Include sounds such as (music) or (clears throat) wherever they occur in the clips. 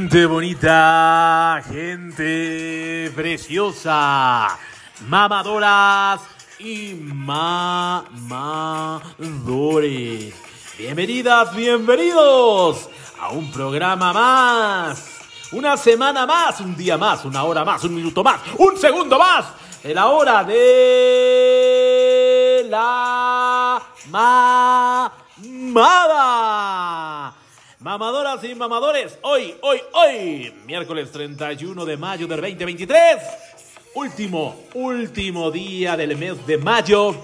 Gente bonita, gente preciosa, mamadoras y mamadores. Bienvenidas, bienvenidos a un programa más. Una semana más, un día más, una hora más, un minuto más, un segundo más. En la hora de la mamada. Mamadoras y mamadores, hoy, hoy, hoy, miércoles 31 de mayo del 2023, último, último día del mes de mayo.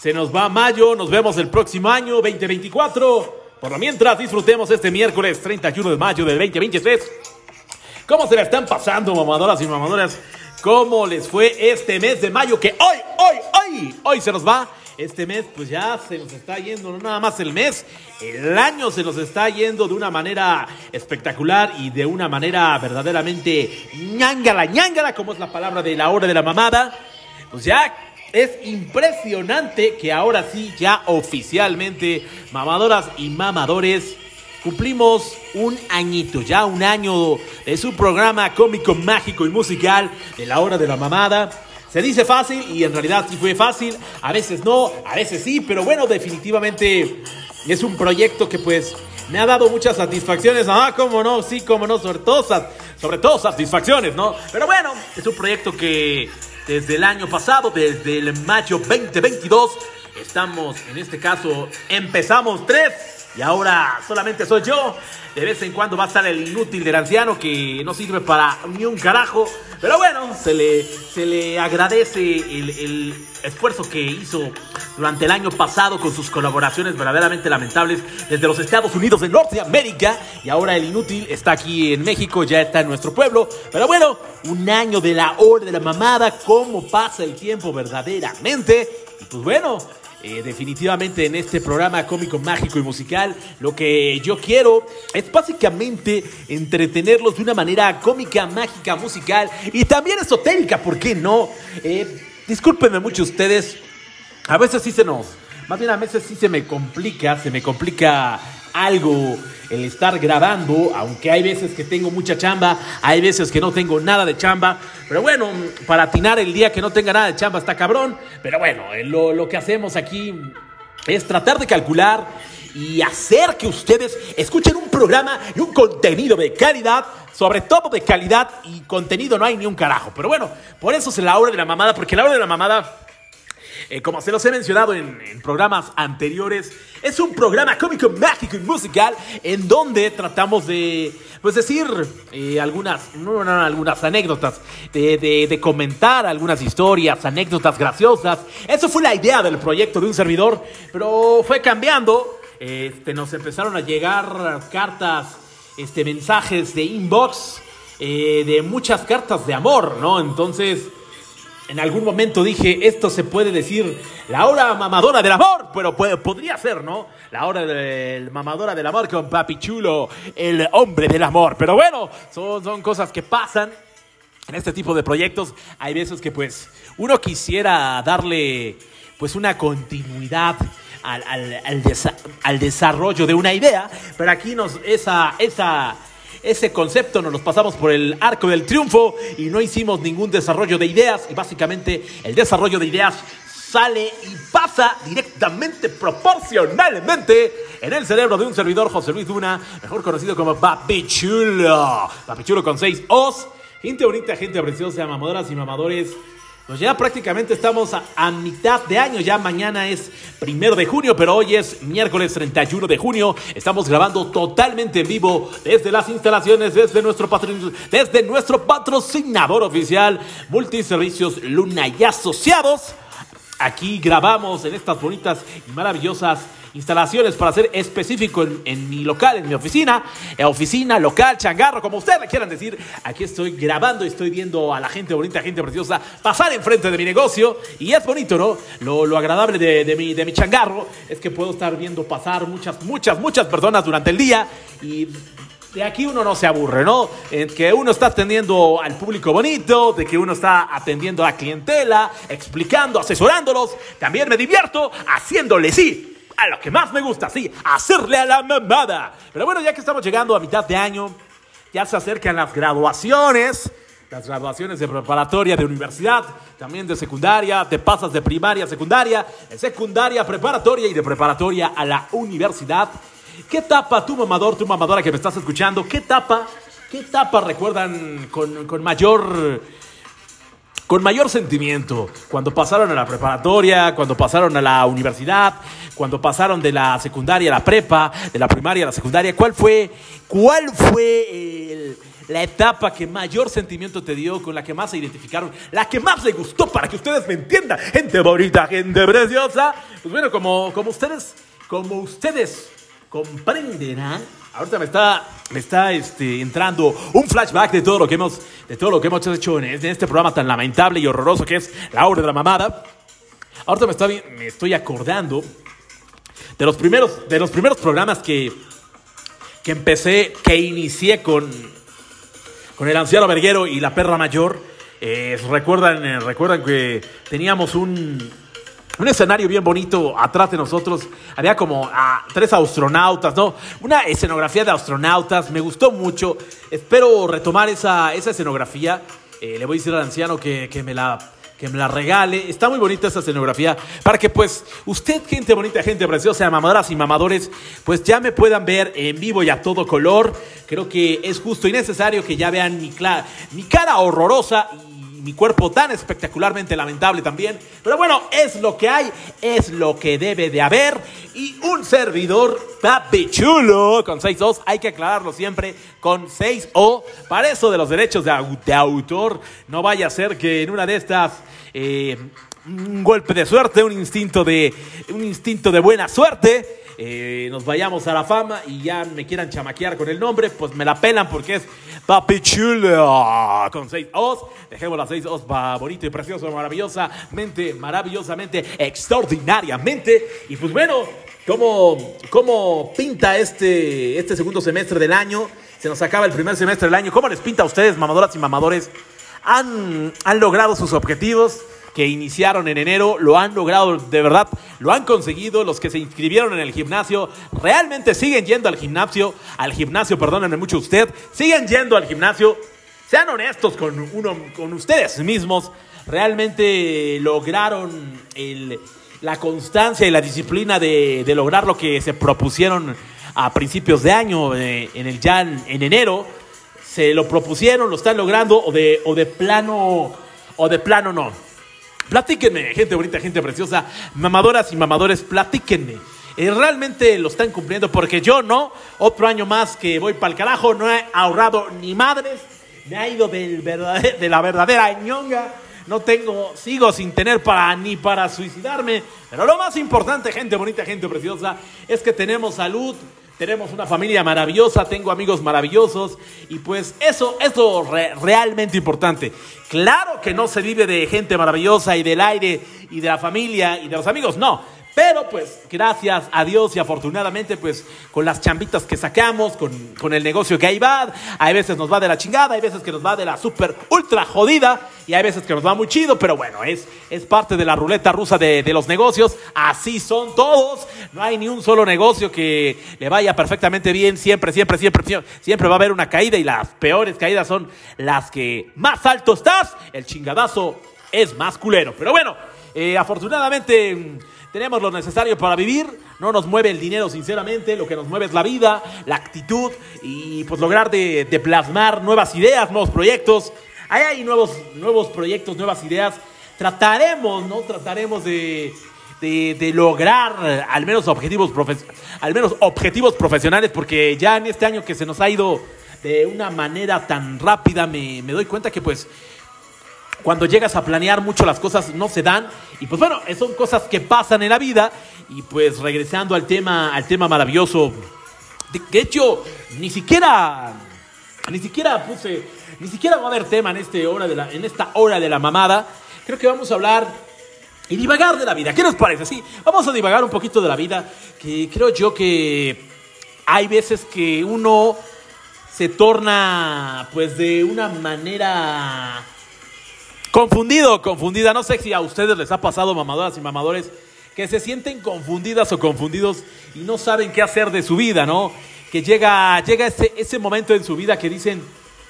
Se nos va mayo, nos vemos el próximo año 2024. Por lo mientras, disfrutemos este miércoles 31 de mayo del 2023. ¿Cómo se la están pasando, mamadoras y mamadoras? ¿Cómo les fue este mes de mayo que hoy, hoy, hoy, hoy se nos va? Este mes pues ya se nos está yendo, no nada más el mes, el año se nos está yendo de una manera espectacular y de una manera verdaderamente ñangala, ñangala, como es la palabra de la hora de la mamada. Pues ya es impresionante que ahora sí, ya oficialmente, mamadoras y mamadores, cumplimos un añito, ya un año de su programa cómico, mágico y musical de la hora de la mamada. Se dice fácil y en realidad sí fue fácil, a veces no, a veces sí, pero bueno, definitivamente es un proyecto que pues me ha dado muchas satisfacciones. Ah, cómo no, sí, cómo no, sobre todo, sobre todo satisfacciones, ¿no? Pero bueno, es un proyecto que desde el año pasado, desde el mayo 2022, estamos, en este caso, empezamos tres y ahora solamente soy yo. De vez en cuando va a estar el inútil del anciano que no sirve para ni un carajo. Pero bueno, se le, se le agradece el, esfuerzo que hizo durante el año pasado con sus colaboraciones verdaderamente lamentables desde los Estados Unidos de Norteamérica. Y ahora el inútil está aquí en México, ya está en nuestro pueblo. Pero bueno, un año de la hora de la mamada, cómo pasa el tiempo verdaderamente. Y pues bueno, eh, definitivamente en este programa cómico, mágico y musical, lo que yo quiero es básicamente entretenerlos de una manera cómica, mágica, musical y también esotérica, ¿por qué no? Eh, discúlpenme mucho ustedes, a veces sí se nos, más bien a veces sí se me complica, se me complica algo el estar grabando, aunque hay veces que tengo mucha chamba, hay veces que no tengo nada de chamba, pero bueno, para atinar el día que no tenga nada de chamba está cabrón, pero bueno, eh, lo, lo que hacemos aquí es tratar de calcular y hacer que ustedes escuchen un programa y un contenido de calidad, sobre todo de calidad y contenido no hay ni un carajo, pero bueno, por eso es la hora de la mamada, porque la hora de la mamada eh, como se los he mencionado en, programas anteriores, es un programa cómico, mágico y musical en donde tratamos de, pues decir eh, algunas, no, no, algunas anécdotas, de, de, comentar algunas historias, anécdotas graciosas. Eso fue la idea del proyecto de un servidor, pero fue cambiando. Este, nos empezaron a llegar cartas, este, mensajes de inbox, eh, de muchas cartas de amor, ¿no? Entonces en algún momento dije, esto se puede decir la hora mamadora del amor, pero podría ser, ¿no? La hora del mamadora del amor con Papi Chulo, el hombre del amor. Pero bueno, son, son cosas que pasan en este tipo de proyectos. Hay veces que pues uno quisiera darle pues una continuidad al, al desarrollo de una idea, pero aquí nos esa, esa ese concepto nos lo pasamos por el arco del triunfo y no hicimos ningún desarrollo de ideas y básicamente el desarrollo de ideas sale y pasa directamente, proporcionalmente en el cerebro de un servidor José Luis Duna, mejor conocido como Papi Chulo. Papi Chulo con seis O's. Gente bonita, gente preciosa, mamadoras y mamadores. Pues ya prácticamente estamos a, mitad de año, ya mañana es primero de junio, pero hoy es miércoles 31 de junio. Estamos grabando totalmente en vivo desde las instalaciones, desde nuestro, desde nuestro patrocinador oficial, Multiservicios Luna y Asociados. Aquí grabamos en estas bonitas y maravillosas instalaciones para ser específico en, mi local, en mi oficina, eh, oficina, local, changarro, como ustedes quieran decir. Aquí estoy grabando y estoy viendo a la gente bonita, gente preciosa, pasar enfrente de mi negocio. Y es bonito, ¿no? Lo, agradable de, mi, de mi changarro es que puedo estar viendo pasar muchas, muchas, muchas personas durante el día y de aquí uno no se aburre, ¿no? En que uno está atendiendo al público bonito, de que uno está atendiendo a la clientela, explicando, asesorándolos. También me divierto haciéndole sí a lo que más me gusta, sí, hacerle a la mamada. Pero bueno, ya que estamos llegando a mitad de año, ya se acercan las graduaciones, las graduaciones de preparatoria, de universidad, también de secundaria, te pasas de primaria a secundaria, de secundaria preparatoria y de preparatoria a la universidad. ¿Qué etapa tu mamador, tu mamadora que me estás escuchando? ¿Qué etapa, qué etapa recuerdan con, con mayor con mayor sentimiento, cuando pasaron a la preparatoria, cuando pasaron a la universidad, cuando pasaron de la secundaria a la prepa, de la primaria a la secundaria, ¿cuál fue, cuál fue la etapa que mayor sentimiento te dio, con la que más se identificaron, la que más le gustó para que ustedes me entiendan, gente bonita, gente preciosa? Pues bueno, como, como ustedes, como ustedes comprenderán, ahorita me está, me está este, entrando un flashback de todo lo que hemos, de todo lo que hemos hecho en, este programa tan lamentable y horroroso que es La Hora de la Mamada. Ahorita me, está, me estoy acordando de los primeros, de los primeros programas que, que empecé, que inicié con, con el anciano verguero y la perra mayor. Eh, recuerdan, recuerdan que teníamos un, un escenario bien bonito atrás de nosotros. Había como ah, tres astronautas, ¿no? Una escenografía de astronautas. Me gustó mucho. Espero retomar esa, esa escenografía. Eh, le voy a decir al anciano que, que, me la, que me la regale. Está muy bonita esa escenografía para que pues usted, gente bonita, gente preciosa, mamadoras y mamadores, pues ya me puedan ver en vivo y a todo color. Creo que es justo y necesario que ya vean mi, mi cara horrorosa mi cuerpo tan espectacularmente lamentable también. Pero bueno, es lo que hay, es lo que debe de haber. Y un servidor papi chulo con 6 hay que aclararlo siempre con 6 O. Para eso de los derechos de, autor, no vaya a ser que en una de estas... Eh, un golpe de suerte, un instinto de, un instinto de buena suerte eh, nos vayamos a la fama y ya me quieran chamaquear con el nombre, pues me la pelan porque es Papi Chulo con seis O's. Dejemos las seis O's bonito y precioso, maravillosamente, maravillosamente, extraordinariamente. Y pues bueno, ¿cómo, cómo pinta este, este segundo semestre del año? Se nos acaba el primer semestre del año. ¿Cómo les pinta a ustedes, mamadoras y mamadores? ¿Han, han logrado sus objetivos? Que iniciaron en enero lo han logrado de verdad, lo han conseguido. Los que se inscribieron en el gimnasio realmente siguen yendo al gimnasio, al gimnasio, perdónenme mucho usted, siguen yendo al gimnasio. Sean honestos con, uno, con ustedes mismos. Realmente lograron la constancia y la disciplina de, lograr lo que se propusieron a principios de año, eh, en el ya en, enero. Se lo propusieron, lo están logrando o de, o de plano o de plano no. Platíquenme, gente bonita, gente preciosa, mamadoras y mamadores, platíquenme. Eh, realmente lo están cumpliendo porque yo no, otro año más que voy para el carajo, no he ahorrado ni madres, me ha ido del de la verdadera ñonga, no tengo, sigo sin tener para ni para suicidarme, pero lo más importante, gente bonita, gente preciosa, es que tenemos salud, tenemos una familia maravillosa, tengo amigos maravillosos y pues eso, es realmente importante. Claro que no se vive de gente maravillosa y del aire y de la familia y de los amigos, no. Pero pues gracias a Dios y afortunadamente pues con las chambitas que sacamos, con, el negocio que ahí va, hay veces nos va de la chingada, hay veces que nos va de la super ultra jodida y hay veces que nos va muy chido, pero bueno, es, es parte de la ruleta rusa de, de los negocios, así son todos, no hay ni un solo negocio que le vaya perfectamente bien, siempre, siempre, siempre, siempre va a haber una caída y las peores caídas son las que más alto estás, el chingadazo es más culero, pero bueno, eh, afortunadamente tenemos lo necesario para vivir, no nos mueve el dinero sinceramente, lo que nos mueve es la vida, la actitud y pues lograr de, plasmar nuevas ideas, nuevos proyectos. Ahí hay nuevos, nuevos proyectos, nuevas ideas. Trataremos, ¿no? Trataremos de, lograr al menos objetivos, al menos objetivos profesionales, porque ya en este año que se nos ha ido de una manera tan rápida, me, me doy cuenta que pues cuando llegas a planear mucho las cosas no se dan. Y pues bueno, son cosas que pasan en la vida. Y pues regresando al tema, al tema maravilloso. De hecho, ni siquiera, ni siquiera puse, ni siquiera va a haber tema en, este hora de la, en esta hora de la mamada. Creo que vamos a hablar y divagar de la vida. ¿Qué nos parece? Sí, vamos a divagar un poquito de la vida. Que creo yo que hay veces que uno se torna pues de una manera Confundido, confundida. No sé si a ustedes les ha pasado, mamadoras y mamadores, que se sienten confundidas o confundidos y no saben qué hacer de su vida, ¿no? que llega, llega ese, ese momento en su vida que dicen,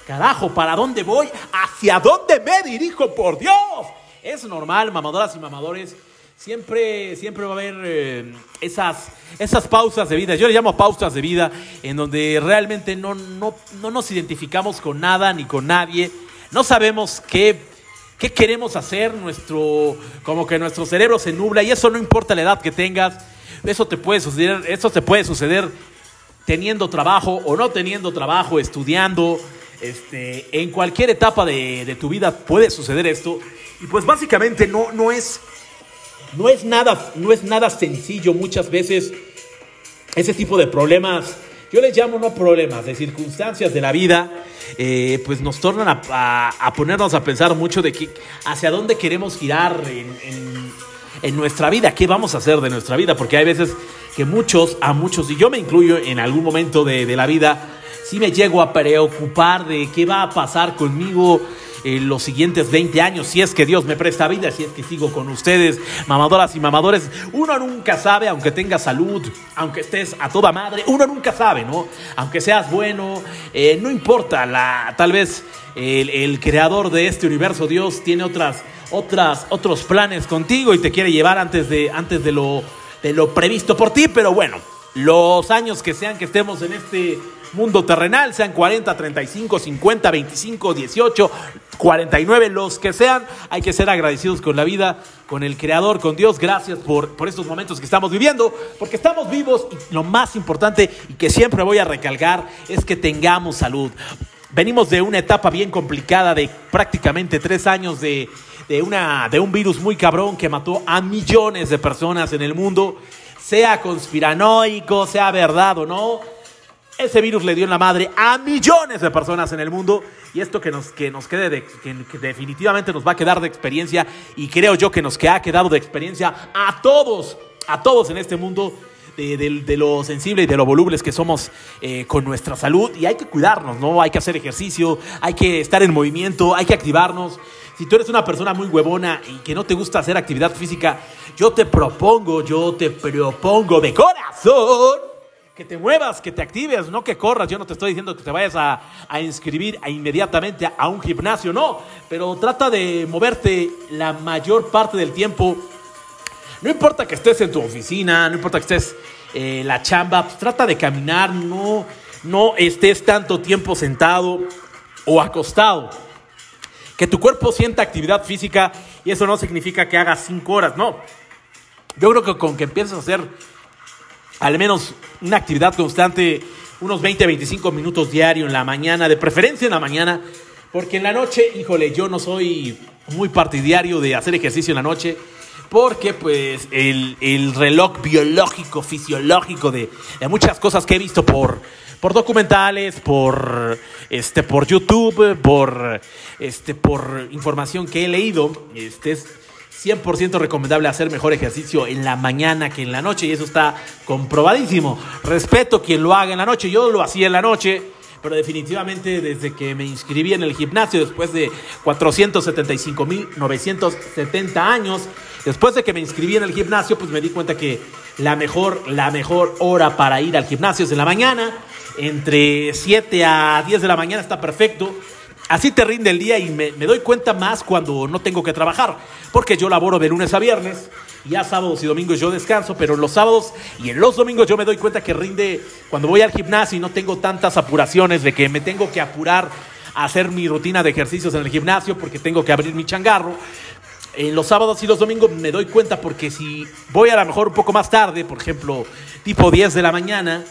carajo, ¿para dónde voy? ¿Hacia dónde me dirijo? Por Dios. Es normal, mamadoras y mamadores. Siempre, siempre va a haber eh, esas, esas pausas de vida. Yo le llamo pausas de vida en donde realmente no, no, no nos identificamos con nada ni con nadie. No sabemos qué, qué queremos hacer. Nuestro, como que nuestro cerebro se nubla y eso no importa la edad que tengas. Eso te puede suceder, eso te puede suceder teniendo trabajo o no teniendo trabajo, estudiando, este, en cualquier etapa de, de, tu vida puede suceder esto. Y pues básicamente no, no, es, no, es nada, no es nada sencillo muchas veces ese tipo de problemas. Yo les llamo no problemas, de circunstancias de la vida, eh, pues nos tornan a, ponernos a pensar mucho de que, hacia dónde queremos girar en, nuestra vida, qué vamos a hacer de nuestra vida, porque hay veces que muchos, a muchos, y yo me incluyo en algún momento de, la vida, sí me llego a preocupar de qué va a pasar conmigo en los siguientes 20 años, si es que Dios me presta vida, si es que sigo con ustedes, mamadoras y mamadores. Uno nunca sabe, aunque tengas salud, aunque estés a toda madre, uno nunca sabe, ¿no? Aunque seas bueno, eh, no importa, la, tal vez el, el, creador de este universo, Dios, tiene otras, otras, otros planes contigo y te quiere llevar antes de, antes de lo, de lo previsto por ti, pero bueno, los años que sean que estemos en este mundo terrenal, sean 40, 35, 50, 25, 18, 49, los que sean, hay que ser agradecidos con la vida, con el Creador, con Dios. Gracias por, por estos momentos que estamos viviendo, porque estamos vivos y lo más importante y que siempre voy a recalcar es que tengamos salud. Venimos de una etapa bien complicada de prácticamente tres años de, de, una, de un virus muy cabrón que mató a millones de personas en el mundo, sea conspiranoico, sea verdad o no ese virus le dio en la madre a millones de personas en el mundo y esto que nos, que nos quede, de, que, definitivamente nos va a quedar de experiencia y creo yo que nos que ha quedado de experiencia a todos, a todos en este mundo de lo sensible y de lo volubles que somos eh, con nuestra salud y hay que cuidarnos, ¿no? Hay que hacer ejercicio, hay que estar en movimiento, hay que activarnos. Si tú eres una persona muy huevona y que no te gusta hacer actividad física, yo te propongo, yo te propongo de corazón que te muevas, que te actives, no que corras. Yo no te estoy diciendo que te vayas a, a inscribir a inmediatamente a, un gimnasio, no. Pero trata de moverte la mayor parte del tiempo. No importa que estés en tu oficina, no importa que estés en eh, la chamba, pues trata de caminar, no, no estés tanto tiempo sentado o acostado. Que tu cuerpo sienta actividad física y eso no significa que hagas cinco horas, no. Yo creo que con que empieces a hacer al menos una actividad constante, unos 20, 25 minutos diario en la mañana, de preferencia en la mañana, porque en la noche, híjole, yo no soy muy partidario de hacer ejercicio en la noche, porque pues el, el reloj biológico, fisiológico de, muchas cosas que he visto por, por documentales, por, este, por YouTube, por, este, por información que he leído, este es 100% recomendable hacer mejor ejercicio en la mañana que en la noche y eso está comprobadísimo. Respeto quien lo haga en la noche, yo lo hacía en la noche, pero definitivamente desde que me inscribí en el gimnasio después de 475.970 años, después de que me inscribí en el gimnasio, pues me di cuenta que la mejor, la mejor hora para ir al gimnasio es en la mañana, entre 7 a 10 de la mañana está perfecto. Así te rinde el día y me, doy cuenta más cuando no tengo que trabajar, porque yo laboro de lunes a viernes, ya sábados y domingos yo descanso, pero en los sábados y en los domingos yo me doy cuenta que rinde cuando voy al gimnasio y no tengo tantas apuraciones de que me tengo que apurar a hacer mi rutina de ejercicios en el gimnasio porque tengo que abrir mi changarro. En los sábados y los domingos me doy cuenta porque si voy a lo mejor un poco más tarde, por ejemplo, tipo 10 de la mañana,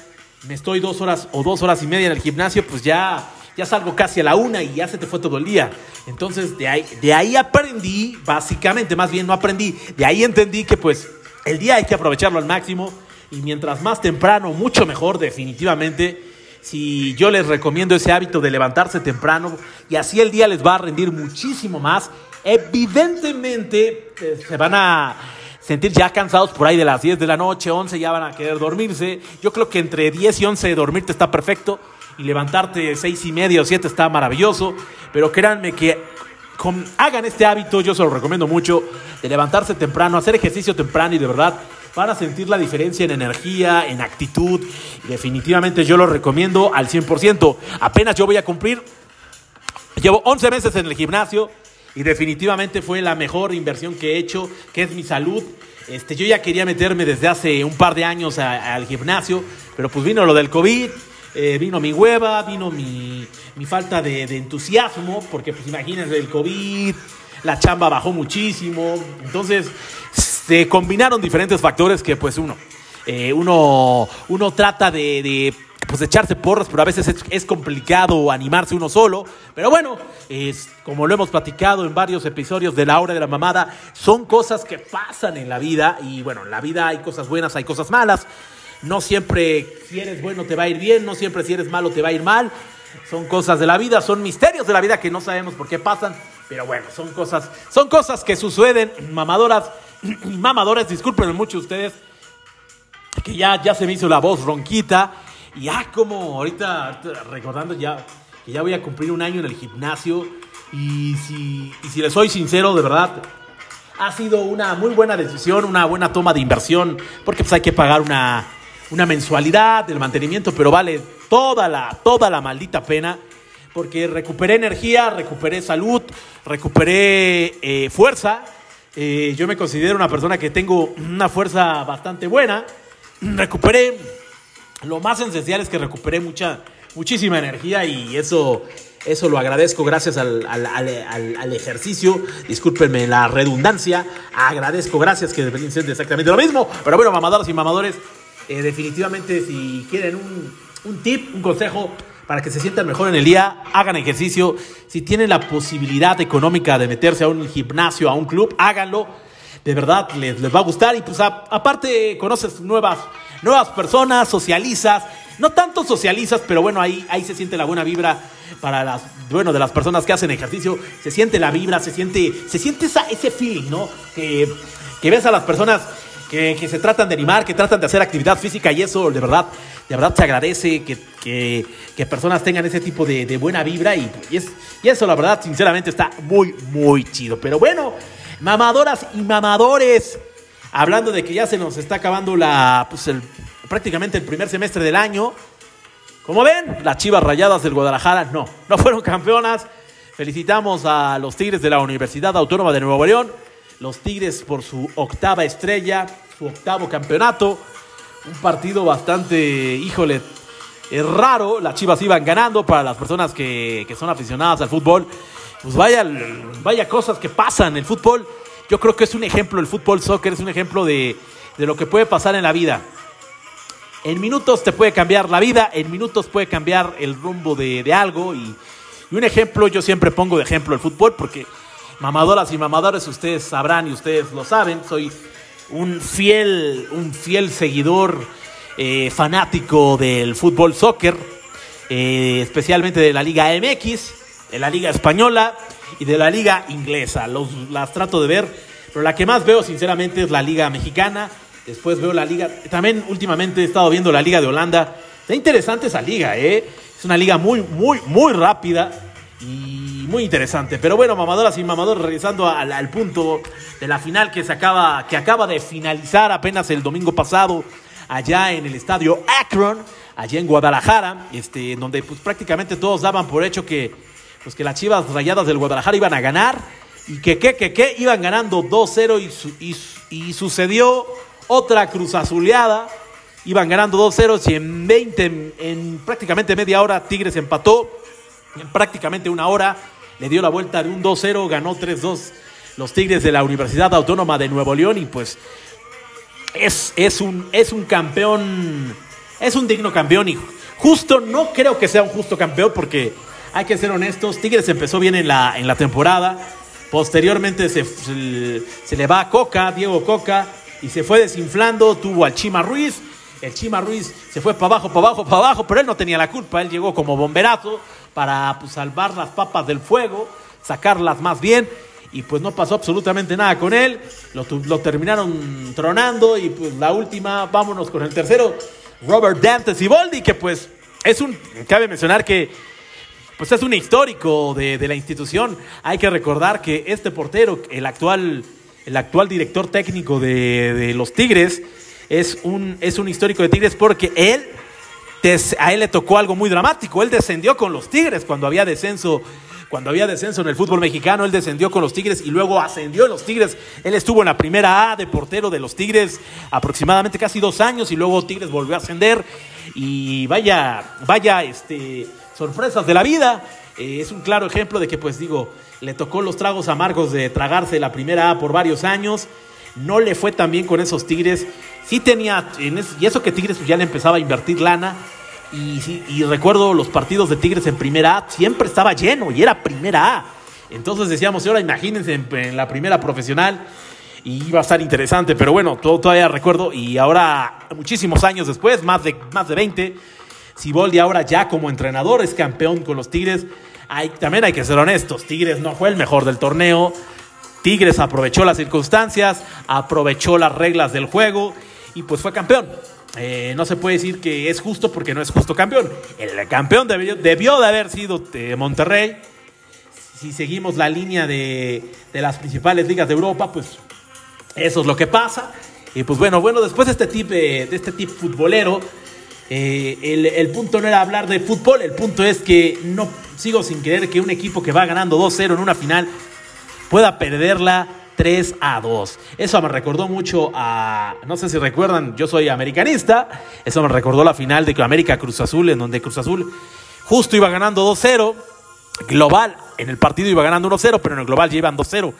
me estoy dos horas o dos horas y media en el gimnasio, pues ya ya salgo casi a la una y ya se te fue todo el día. Entonces, de ahí, de ahí aprendí, básicamente, más bien no aprendí, de ahí entendí que pues el día hay que aprovecharlo al máximo y mientras más temprano, mucho mejor, definitivamente. Si yo les recomiendo ese hábito de levantarse temprano y así el día les va a rendir muchísimo más, evidentemente eh, se van a sentir ya cansados por ahí de las 10 de la noche, 11 ya van a querer dormirse. Yo creo que entre 10 y 11 dormirte está perfecto y levantarte seis y media o siete está maravilloso, pero créanme que hagan este hábito, yo se lo recomiendo mucho, de levantarse temprano, hacer ejercicio temprano y de verdad van a sentir la diferencia en energía, en actitud. Definitivamente yo lo recomiendo al 100%. Apenas yo voy a cumplir, llevo 11 meses en el gimnasio y definitivamente fue la mejor inversión que he hecho, que es mi salud. Este, yo ya quería meterme desde hace un par de años al gimnasio, pero pues vino lo del COVID, eh, vino mi hueva, vino mi, falta de, entusiasmo, porque pues imagínense el COVID, la chamba bajó muchísimo, entonces se combinaron diferentes factores que pues uno, eh, uno, uno trata de pues echarse porras, pero a veces es, complicado animarse uno solo. Pero bueno, es, como lo hemos platicado en varios episodios de la hora de la mamada, son cosas que pasan en la vida y bueno, en la vida hay cosas buenas, hay cosas malas. No siempre si eres bueno te va a ir bien, no siempre si eres malo te va a ir mal. Son cosas de la vida, son misterios de la vida que no sabemos por qué pasan, pero bueno, son cosas, son cosas que suceden, (clears throat) mamadoras y (clears throat) mamadores, disculpen mucho ustedes, que ya, ya se me hizo la voz ronquita. Y ya como ahorita recordando ya que ya voy a cumplir un año en el gimnasio y si, y si les soy sincero, de verdad, ha sido una muy buena decisión, una buena toma de inversión, porque pues hay que pagar una, una mensualidad del mantenimiento, pero vale toda la, toda la maldita pena, porque recuperé energía, recuperé salud, recuperé eh, fuerza. Eh, yo me considero una persona que tengo una fuerza bastante buena. Recuperé lo más esencial es que recuperé mucha, muchísima energía y eso, eso lo agradezco gracias al, al, ejercicio. Discúlpenme la redundancia. Agradezco, gracias que ser exactamente lo mismo. Pero bueno, mamadoras y mamadores, eh, definitivamente si quieren un, un tip, un consejo para que se sientan mejor en el día, hagan ejercicio. Si tienen la posibilidad económica de meterse a un gimnasio, a un club, háganlo. De verdad les, les va a gustar y pues aparte conoces nuevas nuevas personas, socializas, no tanto socializas, pero bueno, ahí, ahí se siente la buena vibra para las, bueno, de las personas que hacen ejercicio, se siente la vibra, se siente, se siente esa, ese feeling, ¿no? Que, que ves a las personas que, que, se tratan de animar, que tratan de hacer actividad física y eso de verdad, de verdad se agradece que, que, que personas tengan ese tipo de, de buena vibra y, y, es, y eso la verdad sinceramente está muy, muy chido. Pero bueno, mamadoras y mamadores hablando de que ya se nos está acabando la, pues el, prácticamente el primer semestre del año. Como ven, las Chivas Rayadas del Guadalajara no, no fueron campeonas. Felicitamos a los Tigres de la Universidad Autónoma de Nuevo León, los Tigres por su octava estrella, su octavo campeonato. Un partido bastante, híjole, es raro. Las Chivas iban ganando para las personas que, que son aficionadas al fútbol. Pues vaya, vaya cosas que pasan el fútbol. Yo creo que es un ejemplo, el fútbol soccer es un ejemplo de, lo que puede pasar en la vida. En minutos te puede cambiar la vida, en minutos puede cambiar el rumbo de, algo. Y, un ejemplo, yo siempre pongo de ejemplo el fútbol, porque mamadoras y mamadores, ustedes sabrán y ustedes lo saben, soy un fiel, un fiel seguidor eh, fanático del fútbol soccer, eh, especialmente de la Liga MX, de la Liga Española y de la liga inglesa. Los, las trato de ver, pero la que más veo sinceramente es la liga mexicana. Después veo la liga, también últimamente he estado viendo la liga de Holanda. Está interesante esa liga, ¿eh? Es una liga muy, muy, muy rápida y muy interesante. Pero bueno, mamadoras y mamadores, regresando al, punto de la final que se acaba, que acaba de finalizar apenas el domingo pasado allá en el estadio Akron, allá en Guadalajara, este, donde pues prácticamente todos daban por hecho que pues que las Chivas Rayadas del Guadalajara iban a ganar y que que que que iban ganando 2-0 y, y, sucedió otra cruz azuleada. Iban ganando 2-0 y en 20, en, prácticamente media hora Tigres empató. En prácticamente una hora le dio la vuelta de un 2-0, ganó 3-2 los Tigres de la Universidad Autónoma de Nuevo León y pues es, es, un, es un campeón, es un digno campeón y justo no creo que sea un justo campeón porque hay que ser honestos, Tigres empezó bien en la, en la temporada. Posteriormente se, se, le va a Coca, Diego Coca, y se fue desinflando. Tuvo al Chima Ruiz. El Chima Ruiz se fue para abajo, para abajo, para abajo, pero él no tenía la culpa. Él llegó como bomberazo para pues, salvar las papas del fuego, sacarlas más bien. Y pues no pasó absolutamente nada con él. Lo, terminaron tronando. Y pues la última, vámonos con el tercero, Robert Dante Siboldi, que pues es un. Cabe mencionar que pues es un histórico de, la institución. Hay que recordar que este portero, el actual, el actual director técnico de, los Tigres, es un, es un histórico de Tigres porque él, a él le tocó algo muy dramático. Él descendió con los Tigres cuando había descenso. Cuando había descenso en el fútbol mexicano, él descendió con los Tigres y luego ascendió en los Tigres. Él estuvo en la primera A de portero de los Tigres aproximadamente casi dos años y luego Tigres volvió a ascender. Y vaya, vaya, este, sorpresas de la vida. Eh, es un claro ejemplo de que, pues digo, le tocó los tragos amargos de tragarse la primera A por varios años. No le fue tan bien con esos Tigres. Sí tenía, y eso que Tigres ya le empezaba a invertir lana. Y, recuerdo los partidos de Tigres en primera A, siempre estaba lleno y era primera A. Entonces decíamos, ahora imagínense en, la primera profesional y iba a estar interesante, pero bueno, todo, todavía recuerdo y ahora, muchísimos años después, más de, más de 20, Siboldi ahora ya como entrenador es campeón con los Tigres. Hay, también hay que ser honestos, Tigres no fue el mejor del torneo, Tigres aprovechó las circunstancias, aprovechó las reglas del juego y pues fue campeón. Eh, no se puede decir que es justo porque no es justo campeón. El campeón debió, de haber sido eh, Monterrey. Si seguimos la línea de, las principales ligas de Europa, pues eso es lo que pasa. Y pues bueno, bueno, después de este tipo, de este tip futbolero, eh, el, el, punto no era hablar de fútbol, el punto es que no sigo sin creer que un equipo que va ganando 2-0 en una final pueda perderla 3 a 2. Eso me recordó mucho a, no sé si recuerdan, yo soy americanista, eso me recordó la final de América Cruz Azul, en donde Cruz Azul justo iba ganando 2-0, global, en el partido iba ganando 1-0, pero en el global llevan 2-0.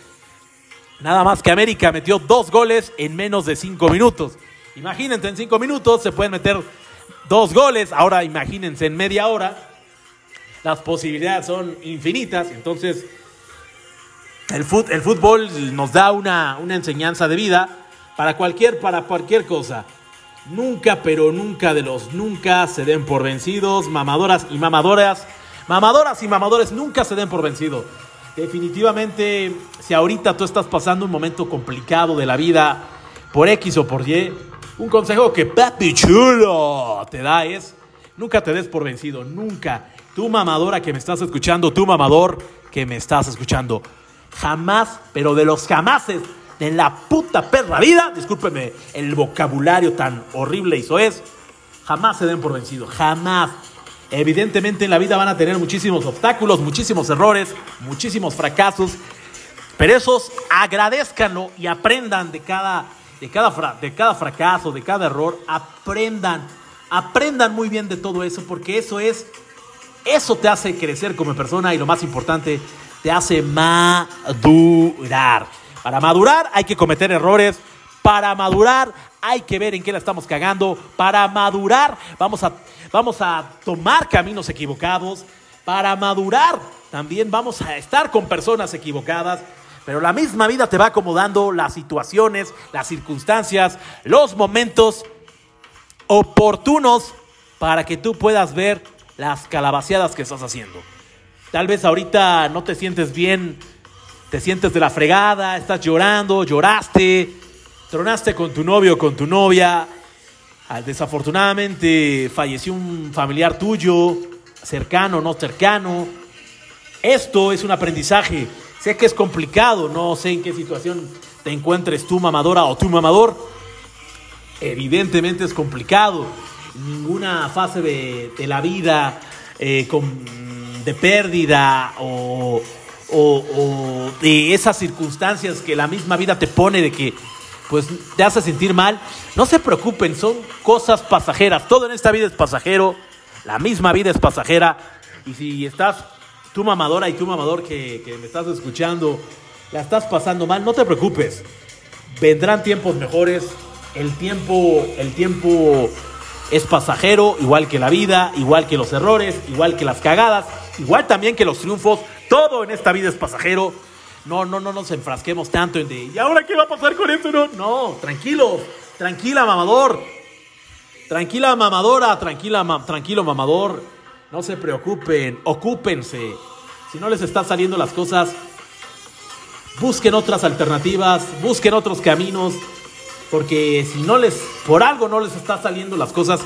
Nada más que América metió dos goles en menos de 5 minutos. Imagínense, en 5 minutos se pueden meter dos goles, ahora imagínense en media hora, las posibilidades son infinitas, entonces el, fútbol nos da una, enseñanza de vida para cualquier, para cualquier cosa. Nunca, pero nunca de los nunca se den por vencidos. Mamadoras y mamadoras. Mamadoras y mamadores nunca se den por vencidos. Definitivamente, si ahorita tú estás pasando un momento complicado de la vida, por X o por Y, un consejo que Papi Chulo te da es, nunca te des por vencido, nunca. Tu mamadora que me estás escuchando, tu mamador que me estás escuchando jamás, pero de los jamases de la puta perra vida, discúlpeme el vocabulario tan horrible y soez, jamás se den por vencido, jamás. Evidentemente en la vida van a tener muchísimos obstáculos, muchísimos errores, muchísimos fracasos, pero esos agradezcanlo y aprendan de cada, de cada, de cada fracaso, de cada error, aprendan, aprendan muy bien de todo eso, porque eso es, eso te hace crecer como persona y lo más importante, te hace madurar. Para madurar hay que cometer errores. Para madurar hay que ver en qué la estamos cagando. Para madurar vamos a, vamos a tomar caminos equivocados. Para madurar también vamos a estar con personas equivocadas. Pero la misma vida te va acomodando las situaciones, las circunstancias, los momentos oportunos para que tú puedas ver las calabaceadas que estás haciendo. Tal vez ahorita no te sientes bien, te sientes de la fregada, estás llorando, lloraste, tronaste con tu novio o con tu novia. Ah, desafortunadamente falleció un familiar tuyo, cercano, no cercano. Esto es un aprendizaje. Sé que es complicado, no sé en qué situación te encuentres tú mamadora o tú mamador. Evidentemente es complicado. Ninguna fase de, la vida eh, con de pérdida o, de esas circunstancias que la misma vida te pone de que pues te hace sentir mal, no se preocupen, son cosas pasajeras. Todo en esta vida es pasajero, la misma vida es pasajera. Y si estás, tu mamadora y tu mamador que, que me estás escuchando, la estás pasando mal, no te preocupes. Vendrán tiempos mejores. El tiempo, el tiempo es pasajero, igual que la vida, igual que los errores, igual que las cagadas. Igual también que los triunfos, todo en esta vida es pasajero. No, no, no nos enfrasquemos tanto en de, ¿y ahora qué va a pasar con esto? No, no, tranquilo, tranquila, mamador. Tranquila, mamadora, tranquila, tranquilo, mamador. No se preocupen, ocúpense. Si no les están saliendo las cosas, busquen otras alternativas, busquen otros caminos, porque si no les, por algo no les está saliendo las cosas,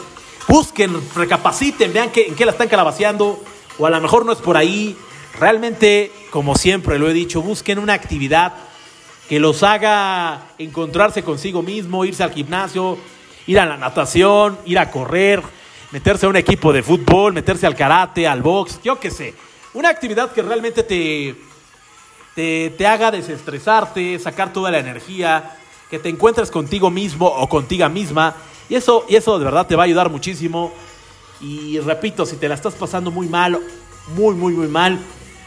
busquen, recapaciten, vean que, en qué la están calabaceando, o a lo mejor no es por ahí. Realmente, como siempre lo he dicho, busquen una actividad que los haga encontrarse consigo mismo, irse al gimnasio, ir a la natación, ir a correr, meterse a un equipo de fútbol, meterse al karate, al box, yo qué sé. Una actividad que realmente te, te, te haga desestresarte, sacar toda la energía, que te encuentres contigo mismo o contigo misma. Y eso, y eso de verdad te va a ayudar muchísimo. Y repito, si te la estás pasando muy mal, muy, muy, muy mal,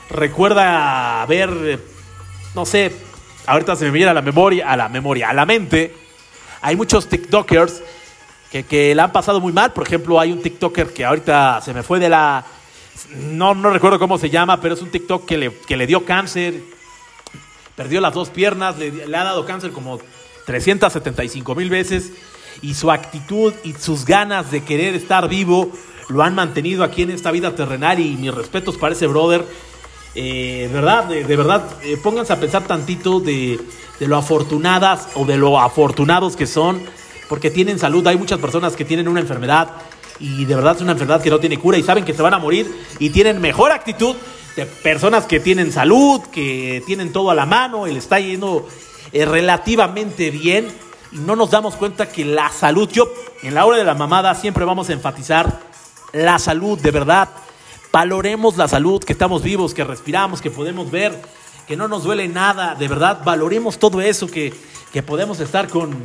recuerda ver, no sé, ahorita se me viene a la memoria, a la memoria, a la mente. Hay muchos TikTokers que, que la han pasado muy mal. Por ejemplo, hay un TikToker que ahorita se me fue de la. No, no recuerdo cómo se llama, pero es un TikTok que le, que le dio cáncer. Perdió las dos piernas, le, le ha dado cáncer como 375 mil veces. Y su actitud y sus ganas de querer estar vivo lo han mantenido aquí en esta vida terrenal. Y mis respetos para ese brother. Eh, verdad, de, verdad, eh, pónganse a pensar tantito de, de lo afortunadas o de lo afortunados que son, porque tienen salud. Hay muchas personas que tienen una enfermedad y de verdad es una enfermedad que no tiene cura y saben que se van a morir y tienen mejor actitud de personas que tienen salud, que tienen todo a la mano y le está yendo eh, relativamente bien. No nos damos cuenta que la salud, yo en la hora de la mamada siempre vamos a enfatizar la salud, de verdad. Valoremos la salud, que estamos vivos, que respiramos, que podemos ver, que no nos duele nada. De verdad, valoremos todo eso, que, que podemos estar con,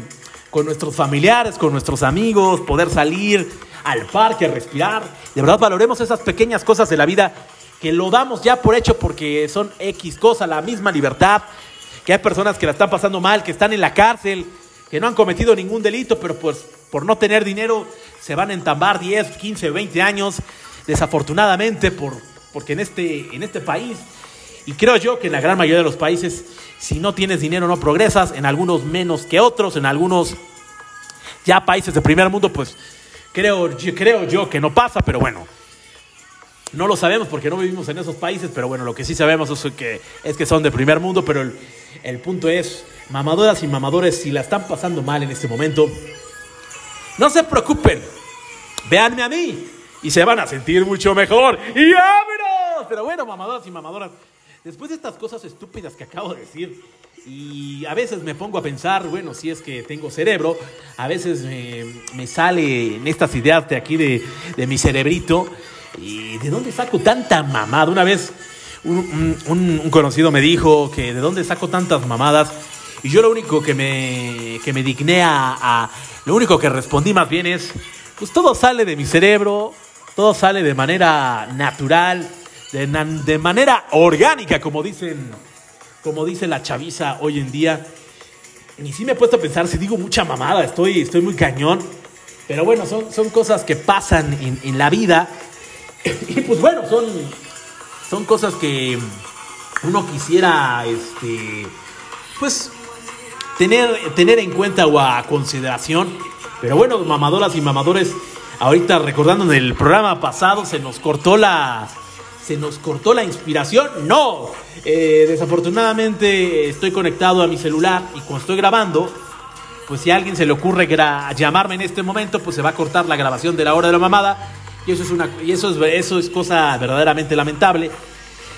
con nuestros familiares, con nuestros amigos, poder salir al parque, respirar. De verdad, valoremos esas pequeñas cosas de la vida que lo damos ya por hecho porque son X cosas, la misma libertad, que hay personas que la están pasando mal, que están en la cárcel, que no han cometido ningún delito, pero pues por no tener dinero se van a entambar 10, 15, 20 años, desafortunadamente, por, porque en este, en este país, y creo yo que en la gran mayoría de los países, si no tienes dinero no progresas, en algunos menos que otros, en algunos ya países de primer mundo, pues creo, creo yo que no pasa, pero bueno. No lo sabemos porque no vivimos en esos países, pero bueno, lo que sí sabemos es que, es que son de primer mundo, pero el, el punto es, mamadoras y mamadores, si la están pasando mal en este momento, no se preocupen, véanme a mí y se van a sentir mucho mejor. ¡Y vámonos! Pero bueno, mamadoras y mamadoras, después de estas cosas estúpidas que acabo de decir, y a veces me pongo a pensar, bueno, si es que tengo cerebro, a veces me, me sale en estas ideas de aquí de, de mi cerebrito, ¿y de dónde saco tanta mamada? Una vez un, un- un- conocido me dijo que de dónde saco tantas mamadas. Y yo lo único que me, que me digné a, a- Lo único que respondí más bien es: Pues todo sale de mi cerebro, todo sale de manera natural, de, de manera orgánica, como dicen, como dice la chaviza hoy en día. Y sí me he puesto a pensar, si digo mucha mamada, estoy, estoy muy cañón. Pero bueno, son, son cosas que pasan en, en la vida. (laughs) Y pues bueno, son, son cosas que uno quisiera, este, pues, tener, tener en cuenta o a consideración. Pero bueno, mamadoras y mamadores, ahorita recordando en el programa pasado se nos cortó la, se nos cortó la inspiración. No, Eh, desafortunadamente estoy conectado a mi celular y cuando estoy grabando, pues si a alguien se le ocurre llamarme en este momento, pues se va a cortar la grabación de la hora de la mamada. Y eso es una y eso es eso es cosa verdaderamente lamentable.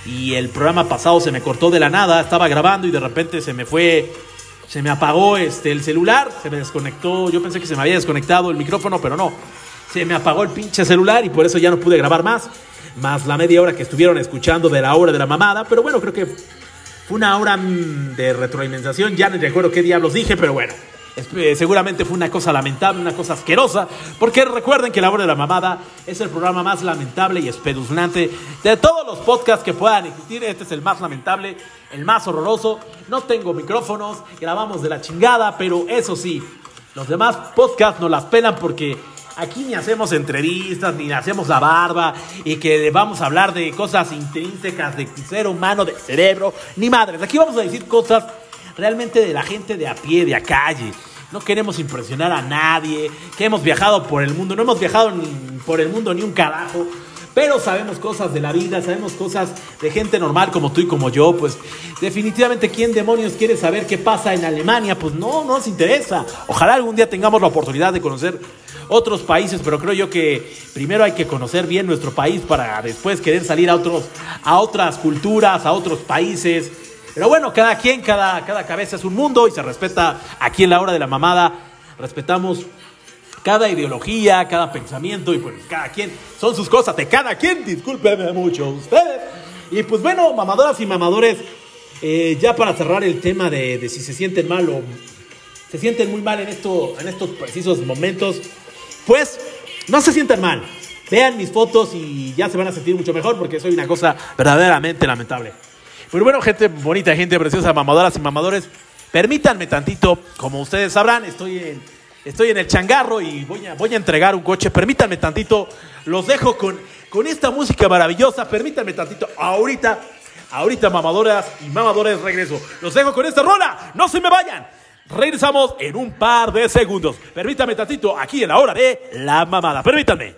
Y el programa pasado se me cortó de la nada, estaba grabando y de repente se me fue se me apagó este el celular, se me desconectó. Yo pensé que se me había desconectado el micrófono, pero no. Se me apagó el pinche celular y por eso ya no pude grabar más. Más la media hora que estuvieron escuchando de la hora de la mamada. Pero bueno, creo que fue una hora mm, de retroalimentación, ya no recuerdo qué diablos dije, pero bueno. Eh, seguramente fue una cosa lamentable, una cosa asquerosa, porque recuerden que La Hora de la Mamada es el programa más lamentable y espeluznante de todos los podcasts que puedan existir. Este es el más lamentable, el más horroroso. No tengo micrófonos, grabamos de la chingada, pero eso sí, los demás podcasts nos las pelan porque aquí ni hacemos entrevistas, ni hacemos la barba, y que vamos a hablar de cosas intrínsecas de ser humano, de cerebro, ni madres. Aquí vamos a decir cosas realmente de la gente de a pie, de a calle. No queremos impresionar a nadie, que hemos viajado por el mundo, no hemos viajado ni por el mundo ni un carajo, pero sabemos cosas de la vida, sabemos cosas de gente normal como tú y como yo, pues definitivamente quién demonios quiere saber qué pasa en Alemania, pues no, no nos interesa. Ojalá algún día tengamos la oportunidad de conocer otros países, pero creo yo que primero hay que conocer bien nuestro país para después querer salir a otros a otras culturas, a otros países. Pero bueno, cada quien, cada, cada cabeza es un mundo y se respeta aquí en la hora de la mamada. Respetamos cada ideología, cada pensamiento y pues cada quien, son sus cosas de cada quien, discúlpenme mucho ustedes. Y pues bueno, mamadoras y mamadores, eh, ya para cerrar el tema de, de, si se sienten mal o se sienten muy mal en, esto, en estos precisos momentos, pues no se sientan mal. Vean mis fotos y ya se van a sentir mucho mejor porque soy una cosa verdaderamente lamentable. Pero bueno, gente bonita, gente preciosa, mamadoras y mamadores, permítanme tantito, como ustedes sabrán, estoy en, estoy en el changarro y voy a, voy a entregar un coche. Permítanme tantito, los dejo con, con esta música maravillosa. Permítanme tantito, ahorita, ahorita, mamadoras y mamadores, regreso. Los dejo con esta rola, no se me vayan. Regresamos en un par de segundos. Permítanme tantito aquí en la hora de la mamada. Permítanme.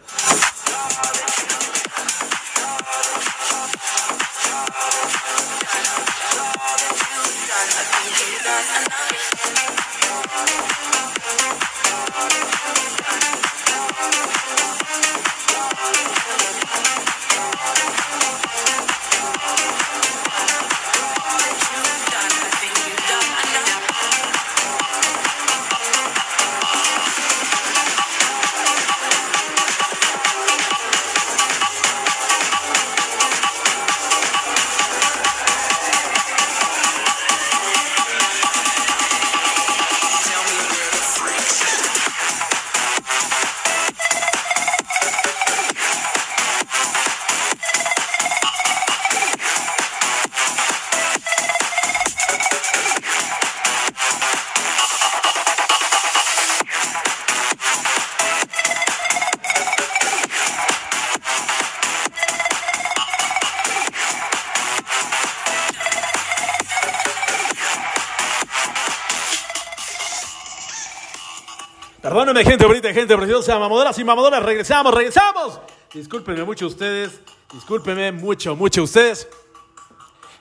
Gente gente preciosa, mamadoras y mamadoras, regresamos, regresamos. Discúlpenme mucho ustedes, discúlpenme mucho, mucho ustedes.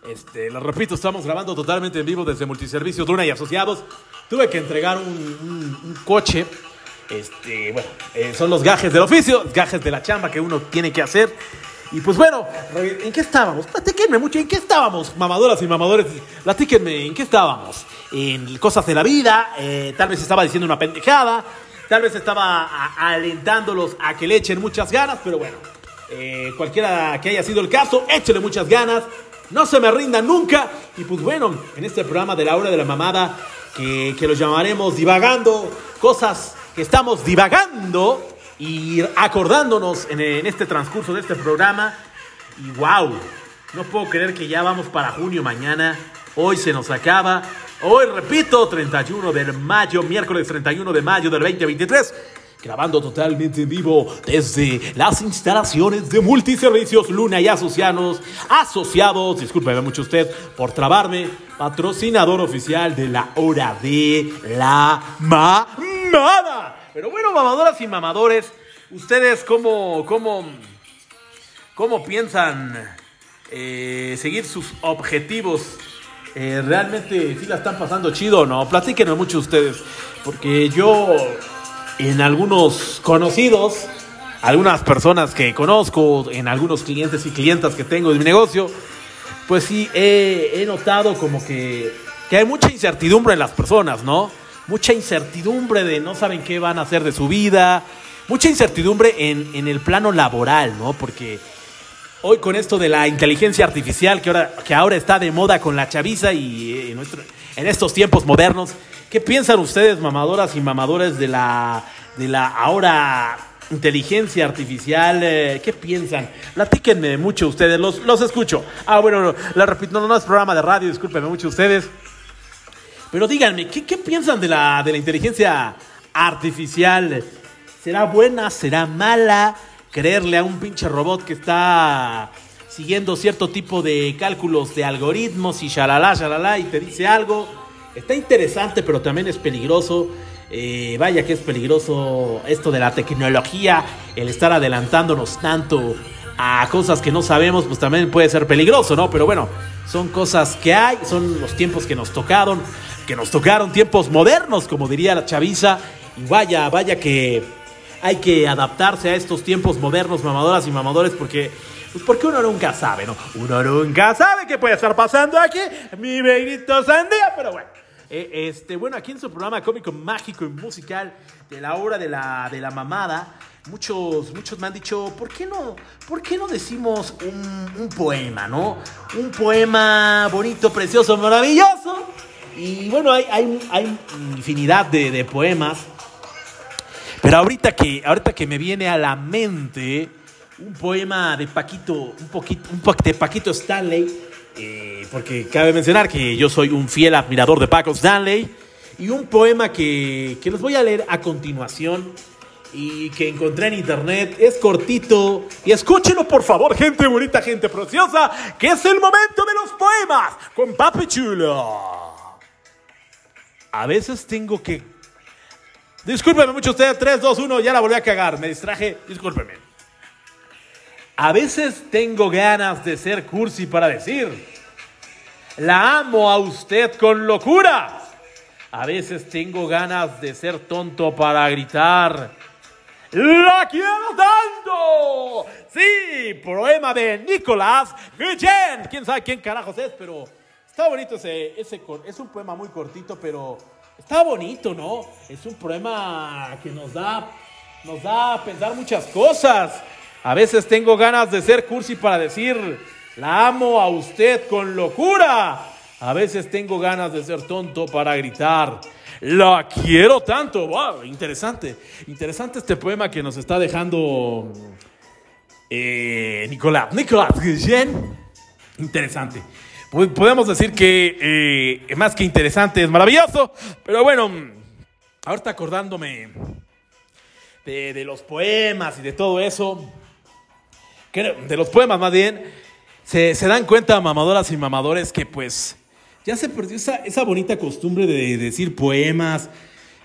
Este, lo repito, estamos grabando totalmente en vivo desde Multiservicios Luna y Asociados. Tuve que entregar un, un, un coche. Este, bueno, eh, son los gajes del oficio, gajes de la chamba que uno tiene que hacer. Y pues bueno, ¿en qué estábamos? Platíquenme mucho, ¿en qué estábamos, mamadoras y mamadores? Platíquenme, ¿en qué estábamos? En cosas de la vida, eh, tal vez estaba diciendo una pendejada, tal vez estaba alentándolos a que le echen muchas ganas, pero bueno, eh, cualquiera que haya sido el caso, échele muchas ganas, no se me rindan nunca. Y pues bueno, en este programa de la hora de la mamada, que, que lo llamaremos divagando, cosas que estamos divagando y acordándonos en, en, este transcurso de este programa. Y wow, no puedo creer que ya vamos para junio mañana. Hoy se nos acaba. Hoy, repito, 31 de mayo, miércoles 31 de mayo del 2023. Grabando totalmente en vivo desde las instalaciones de Multiservicios Luna y Asociados. Asociados, discúlpeme mucho usted por trabarme. Patrocinador oficial de la hora de la mamada. Pero bueno, mamadoras y mamadores, ¿ustedes cómo, cómo, cómo piensan eh, seguir sus objetivos? Eh, ¿Realmente sí la están pasando chido o no? Platíquenos mucho ustedes, porque yo en algunos conocidos, algunas personas que conozco, en algunos clientes y clientas que tengo en mi negocio, pues sí he, he notado como que, que hay mucha incertidumbre en las personas, ¿no? mucha incertidumbre de no saben qué van a hacer de su vida, mucha incertidumbre en, en, el plano laboral, ¿no? Porque hoy con esto de la inteligencia artificial que ahora, que ahora está de moda con la chaviza y en, nuestro, en estos tiempos modernos, ¿qué piensan ustedes, mamadoras y mamadores, de la, de la ahora inteligencia artificial, eh, ¿qué piensan? Platíquenme mucho ustedes, los, los escucho. Ah, bueno, la repito, no, no es programa de radio, discúlpenme mucho ustedes. Pero díganme, ¿qué, qué piensan de la, de la inteligencia artificial? ¿Será buena? ¿Será mala? Creerle a un pinche robot que está siguiendo cierto tipo de cálculos de algoritmos y shalala, shalala, y te dice algo. Está interesante, pero también es peligroso. Eh, vaya que es peligroso esto de la tecnología, el estar adelantándonos tanto a cosas que no sabemos, pues también puede ser peligroso, ¿no? Pero bueno, son cosas que hay, son los tiempos que nos tocaron que nos tocaron tiempos modernos, como diría la chaviza. Y vaya, vaya que hay que adaptarse a estos tiempos modernos, mamadoras y mamadores, porque, pues porque uno nunca sabe, ¿no? Uno nunca sabe qué puede estar pasando aquí, mi bendito sandía, pero bueno. Eh, este, bueno, aquí en su programa cómico, mágico y musical de la hora de la, de la mamada, muchos, muchos me han dicho, ¿por qué no, por qué no decimos un, un poema, no? Un poema bonito, precioso, maravilloso. Y bueno, hay, hay, hay infinidad de, de poemas. Pero ahorita que, ahorita que me viene a la mente un poema de Paquito, un poquito, un po- de Paquito Stanley, eh, porque cabe mencionar que yo soy un fiel admirador de Paco Stanley, y un poema que, que les voy a leer a continuación y que encontré en internet, es cortito, y escúchenlo por favor, gente bonita, gente preciosa, que es el momento de los poemas con Papi Chulo. A veces tengo que Discúlpeme mucho usted, 3, 2, 1, ya la volví a cagar, me distraje, discúlpeme. A veces tengo ganas de ser cursi para decir, la amo a usted con locura. A veces tengo ganas de ser tonto para gritar, ¡La quiero tanto! Sí, poema de Nicolás Guillén. Quién sabe quién carajos es, pero está bonito ese, ese es un poema muy cortito, pero está bonito, ¿no? Es un poema que nos da, nos da a pensar muchas cosas. A veces tengo ganas de ser cursi para decir, la amo a usted con locura. A veces tengo ganas de ser tonto para gritar, la quiero tanto. Wow, interesante. Interesante este poema que nos está dejando eh, Nicolás. Nicolás. Interesante. Po- Podemos decir que eh, más que interesante es maravilloso. Pero bueno, ahorita acordándome de, de los poemas y de todo eso, de los poemas más bien, se, se dan cuenta mamadoras y mamadores que pues ya se perdió esa, esa bonita costumbre de, decir poemas.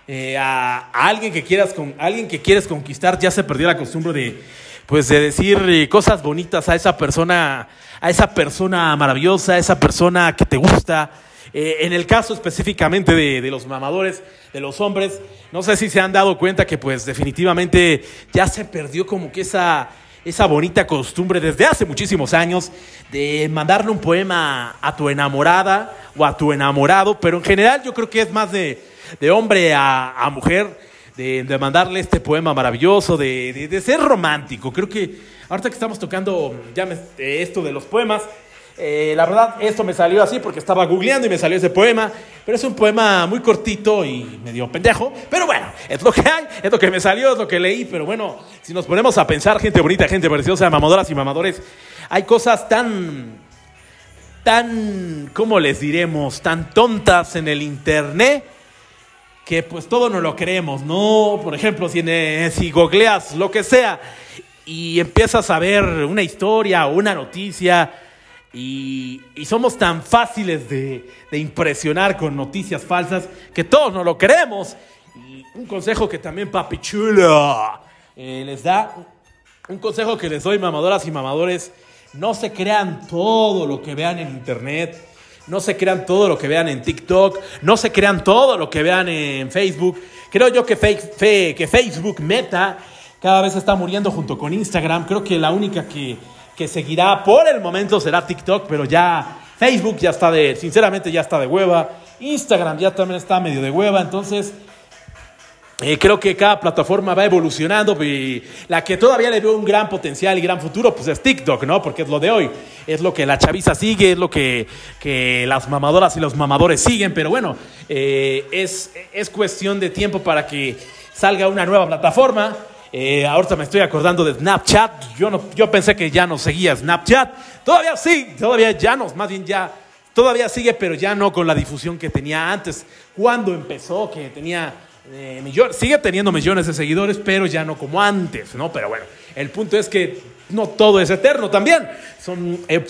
eh, a, a alguien que quieras con alguien que quieres conquistar ya se perdió la costumbre de pues de decir eh, cosas bonitas a esa persona a esa persona maravillosa a esa persona que te gusta Eh, en el caso específicamente de, de los mamadores de los hombres no sé si se han dado cuenta que pues definitivamente ya se perdió como que esa esa bonita costumbre desde hace muchísimos años de mandarle un poema a tu enamorada o a tu enamorado, pero en general yo creo que es más de, de hombre a, a mujer, de, de mandarle este poema maravilloso, de, de- ser romántico. Creo que ahorita que estamos tocando ya me- eh, esto de los poemas, eh, la verdad, esto me salió así porque estaba googleando y me salió ese poema. Pero es un poema muy cortito y medio pendejo. Pero bueno, es lo que hay, es lo que me salió, es lo que leí. Pero bueno, si nos ponemos a pensar, gente bonita, gente preciosa, mamadoras y mamadores, hay cosas tan. tan. ¿cómo les diremos? tan tontas en el internet que pues todo no lo creemos, ¿no? Por ejemplo, si, eh, si googleas lo que sea y empiezas a ver una historia o una noticia y, y somos tan fáciles de, de impresionar con noticias falsas que todos no lo creemos. Y un consejo que también Papi Chulo eh, les da, un consejo que les doy mamadoras y mamadores, no se crean todo lo que vean en internet. No se crean todo lo que vean en TikTok, no se crean todo lo que vean en Facebook. Creo yo que, fake- fe- que Facebook Meta cada vez está muriendo junto con Instagram. Creo que la única que, que seguirá por el momento será TikTok, pero ya Facebook ya está de, sinceramente ya está de hueva. Instagram ya también está medio de hueva, entonces eh, creo que cada plataforma va evolucionando y la que todavía le veo un gran potencial y gran futuro, pues es TikTok, ¿no? Porque es lo de hoy, es lo que la chaviza sigue, es lo que, que las mamadoras y los mamadores siguen, pero bueno, eh, es, es cuestión de tiempo para que salga una nueva plataforma. Eh, ahorita me estoy acordando de Snapchat, yo, no, yo pensé que ya no seguía Snapchat, todavía sí, todavía ya no, más bien ya Todavía sigue, pero ya no con la difusión que tenía antes. Cuando empezó, que tenía eh, millones, sigue teniendo millones de seguidores, pero ya no como antes, ¿no? Pero bueno, el punto es que no todo es eterno también. Son eh,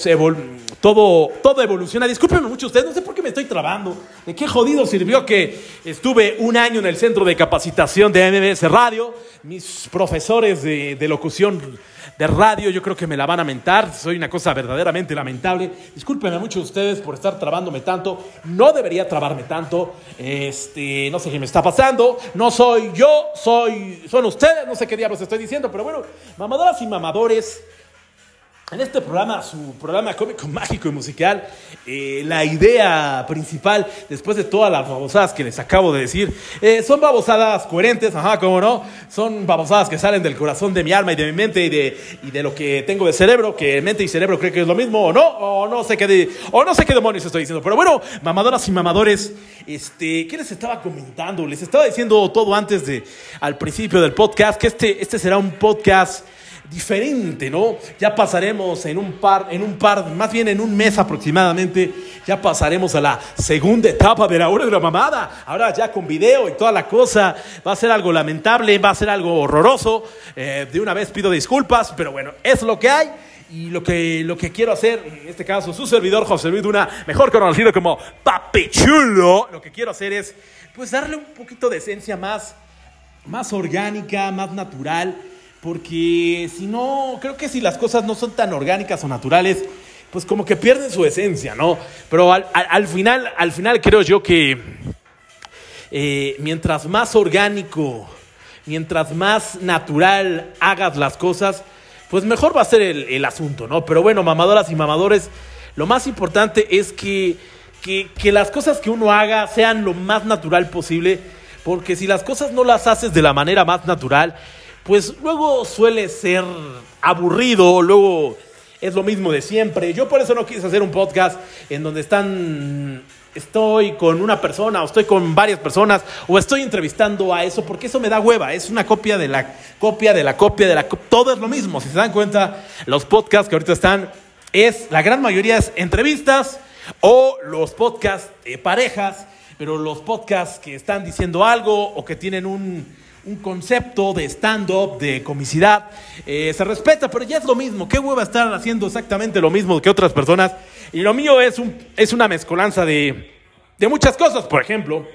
todo, todo evoluciona. Discúlpenme mucho ustedes, no sé por qué me estoy trabando. ¿De qué jodido sirvió que estuve un año en el centro de capacitación de MBS Radio? Mis profesores de locución de radio, yo creo que me la van a mentar. Soy una cosa verdaderamente lamentable. Discúlpenme mucho ustedes por estar trabándome tanto. No debería trabarme tanto. Este, no sé qué me está pasando. No soy yo, soy, son ustedes. No sé qué diablos estoy diciendo, pero bueno, mamadoras y mamadores. En este programa, su programa cómico, mágico y musical, eh, la idea principal, después de todas las babosadas que les acabo de decir, eh, son babosadas coherentes, ajá, cómo no, son babosadas que salen del corazón de mi alma y de mi mente y de, y de lo que tengo de cerebro, que mente y cerebro creo que es lo mismo, o no, o no sé qué, o no sé qué demonios estoy diciendo. Pero bueno, mamadoras y mamadores, este, ¿qué les estaba comentando? Les estaba diciendo todo antes de, al principio del podcast, que este, este será un podcast diferente, ¿no? Ya pasaremos en un par, en un par, más bien en un mes aproximadamente, ya pasaremos a la segunda etapa de la hora de la mamada. Ahora ya con video y toda la cosa, va a ser algo lamentable, va a ser algo horroroso. Eh, de una vez pido disculpas, pero bueno, es lo que hay. Y lo que, lo que quiero hacer, en este caso, su servidor José Luis Duna, mejor conocido como Papechulo, lo que quiero hacer es, pues, darle un poquito de esencia más, más orgánica, más natural porque si no, creo que si las cosas no son tan orgánicas o naturales, pues como que pierden su esencia, ¿no? Pero al, final, al final creo yo que eh, mientras más orgánico, mientras más natural hagas las cosas, pues mejor va a ser el, asunto, ¿no? Pero bueno, mamadoras y mamadores, lo más importante es que, que, que las cosas que uno haga sean lo más natural posible, porque si las cosas no las haces de la manera más natural, pues luego suele ser aburrido, luego es lo mismo de siempre. Yo por eso no quise hacer un podcast en donde están estoy con una persona o estoy con varias personas o estoy entrevistando a eso porque eso me da hueva, es una copia de la copia de la copia de la todo es lo mismo, si se dan cuenta, los podcasts que ahorita están es la gran mayoría es entrevistas o los podcasts de parejas, pero los podcasts que están diciendo algo o que tienen un un concepto de stand-up, de comicidad, eh, se respeta, pero ya es lo mismo. ¿Qué hueva estar haciendo exactamente lo mismo que otras personas? Y lo mío es, un, es una mezcolanza de, de muchas cosas. Por ejemplo,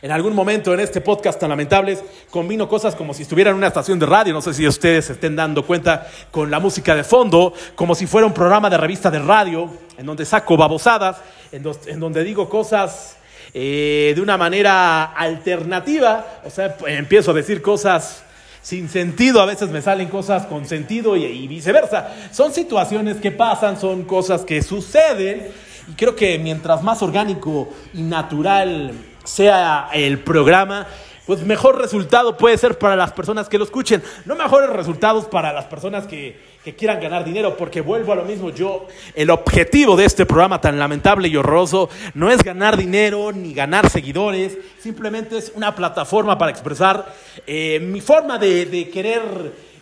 en algún momento en este podcast tan lamentables combino cosas como si estuviera en una estación de radio, no sé si ustedes se estén dando cuenta con la música de fondo, como si fuera un programa de revista de radio, en donde saco babosadas, en donde digo cosas eh, de una manera alternativa, o sea, empiezo a decir cosas sin sentido, a veces me salen cosas con sentido y, viceversa. Son situaciones que pasan, son cosas que suceden y creo que mientras más orgánico y natural sea el programa, pues mejor resultado puede ser para las personas que lo escuchen, no mejores resultados para las personas que, quieran ganar dinero, porque vuelvo a lo mismo, yo, el objetivo de este programa tan lamentable y horroroso no es ganar dinero ni ganar seguidores, simplemente es una plataforma para expresar eh, mi forma de, querer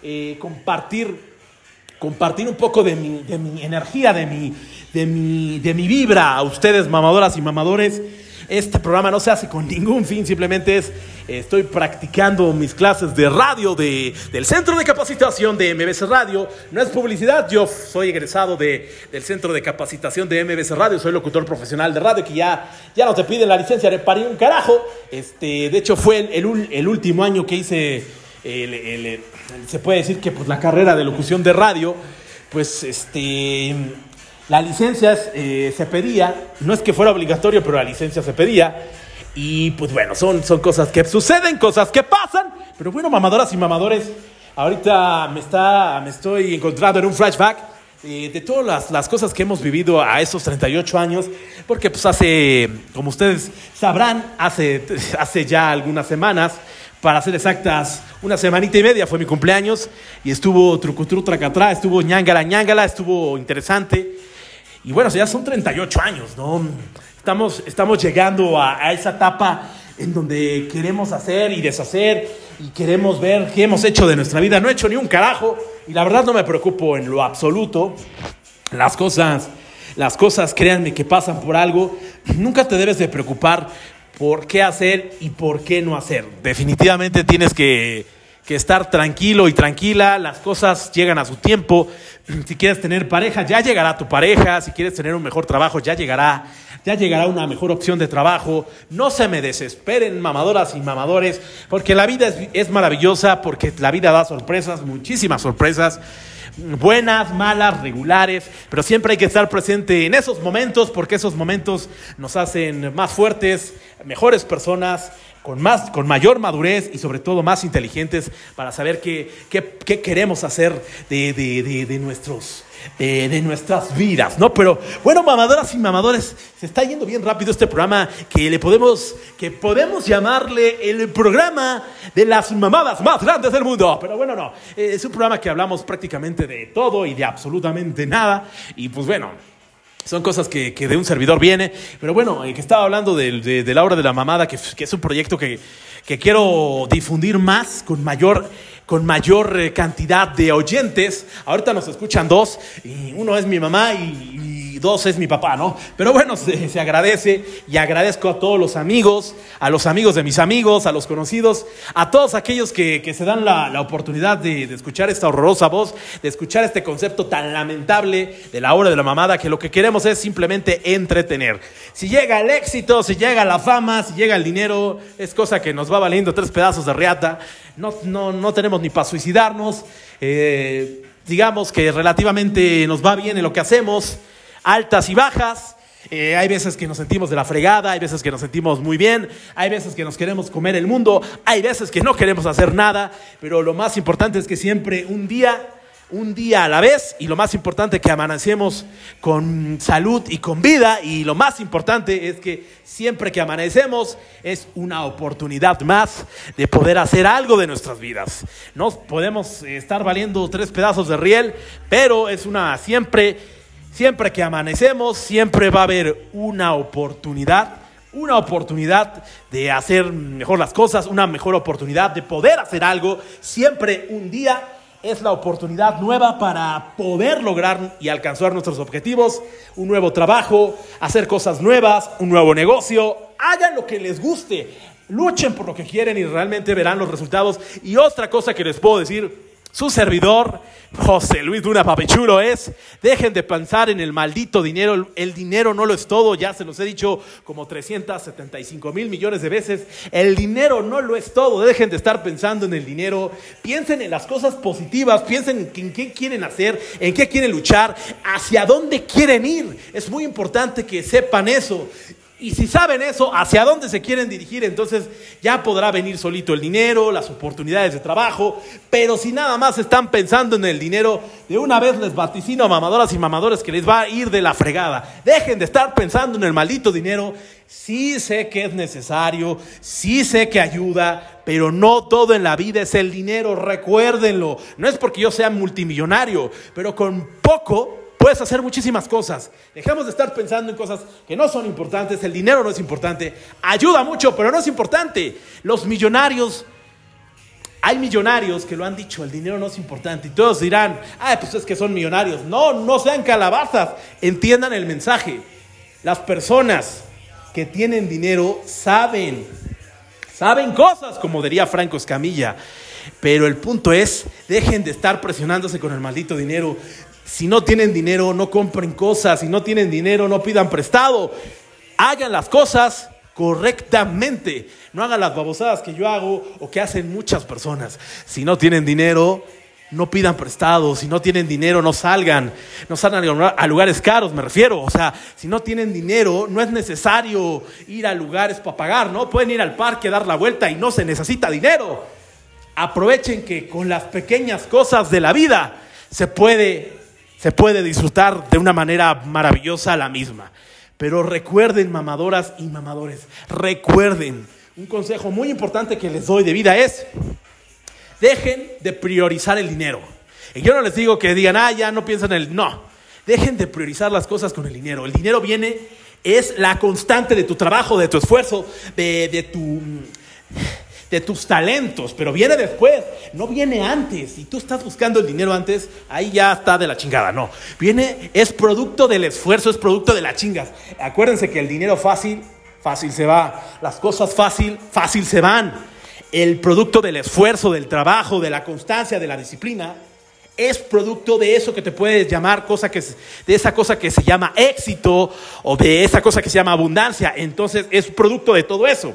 eh, compartir, compartir un poco de mi, de mi energía, de mi, de, mi, de mi vibra a ustedes, mamadoras y mamadores. Este programa no se hace con ningún fin, simplemente es, estoy practicando mis clases de radio de, del Centro de Capacitación de MBC Radio. No es publicidad, yo soy egresado de, del Centro de Capacitación de MBC Radio, soy locutor profesional de radio que ya, ya no te piden la licencia de parir un carajo. Este, de hecho, fue el, el, último año que hice, se puede decir que pues, la carrera de locución de radio, pues este la licencia eh, se pedía, no es que fuera obligatorio, pero la licencia se pedía. Y pues bueno, son, son cosas que suceden, cosas que pasan. Pero bueno, mamadoras y mamadores, ahorita me, está, me estoy encontrando en un flashback eh, de todas las, las, cosas que hemos vivido a esos 38 años. Porque pues hace, como ustedes sabrán, hace, hace ya algunas semanas, para ser exactas, una semanita y media fue mi cumpleaños y estuvo trucutru tracatrá, estuvo ñangala ñangala, estuvo interesante. Y bueno, ya son 38 años, ¿no? Estamos, estamos llegando a, esa etapa en donde queremos hacer y deshacer y queremos ver qué hemos hecho de nuestra vida. No he hecho ni un carajo y la verdad no me preocupo en lo absoluto. Las cosas, las cosas, créanme que pasan por algo. Nunca te debes de preocupar por qué hacer y por qué no hacer. Definitivamente tienes que que estar tranquilo y tranquila, las cosas llegan a su tiempo. (clears throat) Si quieres tener pareja, ya llegará tu pareja, si quieres tener un mejor trabajo, ya llegará, ya llegará una mejor opción de trabajo. No se me desesperen, mamadoras y mamadores, porque la vida es, es maravillosa, porque la vida da sorpresas, muchísimas sorpresas. Buenas, malas, regulares, pero siempre hay que estar presente en esos momentos porque esos momentos nos hacen más fuertes, mejores personas, con, más, con mayor madurez y sobre todo más inteligentes para saber qué, qué, qué queremos hacer de, de, de, nuestros, de, de, nuestras vidas, ¿no? Pero bueno, mamadoras y mamadores, se está yendo bien rápido este programa que le podemos, que podemos llamarle el programa de las mamadas más grandes del mundo. Pero bueno, no, es un programa que hablamos prácticamente de todo y de absolutamente nada. Y pues bueno, son cosas que, que, de un servidor viene. Pero bueno, eh, que estaba hablando de, de, la obra de la mamada, que, que es un proyecto que, que, quiero difundir más, con mayor, con mayor eh, cantidad de oyentes. Ahorita nos escuchan dos, y uno es mi mamá y dos es mi papá, ¿no? Pero bueno, (laughs) se, agradece y agradezco a todos los amigos, a los amigos de mis amigos, a los conocidos, a todos aquellos que, se dan la, oportunidad de, de, escuchar esta horrorosa voz, de escuchar este concepto tan lamentable de la hora de la mamada, que lo que queremos es simplemente entretener. Si llega el éxito, si llega la fama, si llega el dinero, es cosa que nos va valiendo tres pedazos de reata. No, no, no tenemos ni para suicidarnos. Eh, digamos que relativamente nos va bien en lo que hacemos altas y bajas. Eh, hay veces que nos sentimos de la fregada, hay veces que nos sentimos muy bien, hay veces que nos queremos comer el mundo, hay veces que no queremos hacer nada, pero lo más importante es que siempre un día, un día a la vez, y lo más importante que amanecemos con salud y con vida, y lo más importante es que siempre que amanecemos es una oportunidad más de poder hacer algo de nuestras vidas. No podemos estar valiendo tres pedazos de riel, pero es una siempre Siempre que amanecemos, siempre va a haber una oportunidad, una oportunidad de hacer mejor las cosas, una mejor oportunidad de poder hacer algo. Siempre un día es la oportunidad nueva para poder lograr y alcanzar nuestros objetivos, un nuevo trabajo, hacer cosas nuevas, un nuevo negocio. Hagan lo que les guste, luchen por lo que quieren y realmente verán los resultados. Y otra cosa que les puedo decir, su servidor, José Luis Duna Papechulo, es, dejen de pensar en el maldito dinero, el dinero no lo es todo, ya se los he dicho como 375 mil millones de veces, el dinero no lo es todo, dejen de estar pensando en el dinero, piensen en las cosas positivas, piensen en qué quieren hacer, en qué quieren luchar, hacia dónde quieren ir, es muy importante que sepan eso. Y si saben eso, hacia dónde se quieren dirigir, entonces ya podrá venir solito el dinero, las oportunidades de trabajo. Pero si nada más están pensando en el dinero, de una vez les vaticino a mamadoras y mamadores que les va a ir de la fregada. Dejen de estar pensando en el maldito dinero. Sí sé que es necesario, sí sé que ayuda, pero no todo en la vida es el dinero, recuérdenlo. No es porque yo sea multimillonario, pero con poco Puedes hacer muchísimas cosas. Dejemos de estar pensando en cosas que no son importantes. El dinero no es importante. Ayuda mucho, pero no es importante. Los millonarios, hay millonarios que lo han dicho, el dinero no es importante. Y todos dirán, ay, pues es que son millonarios. No, no sean calabazas. Entiendan el mensaje. Las personas que tienen dinero saben, saben cosas, como diría Franco Escamilla. Pero el punto es, dejen de estar presionándose con el maldito dinero. Si no tienen dinero, no compren cosas. Si no tienen dinero, no pidan prestado. Hagan las cosas correctamente. No hagan las babosadas que yo hago o que hacen muchas personas. Si no tienen dinero, no pidan prestado. Si no tienen dinero, no salgan. No salgan a lugares caros, me refiero. O sea, si no tienen dinero, no es necesario ir a lugares para pagar, ¿no? Pueden ir al parque, dar la vuelta y no se necesita dinero. Aprovechen que con las pequeñas cosas de la vida se puede se puede disfrutar de una manera maravillosa la misma. Pero recuerden, mamadoras y mamadores, recuerden, un consejo muy importante que les doy de vida es, dejen de priorizar el dinero. Y yo no les digo que digan, ah, ya no piensan en el... No, dejen de priorizar las cosas con el dinero. El dinero viene, es la constante de tu trabajo, de tu esfuerzo, de, de tu de tus talentos, pero viene después, no viene antes. Si tú estás buscando el dinero antes, ahí ya está de la chingada, no. Viene, es producto del esfuerzo, es producto de las chingas. Acuérdense que el dinero fácil, fácil se va. Las cosas fácil, fácil se van. El producto del esfuerzo, del trabajo, de la constancia, de la disciplina, es producto de eso que te puedes llamar cosa que de esa cosa que se llama éxito o de esa cosa que se llama abundancia. Entonces es producto de todo eso.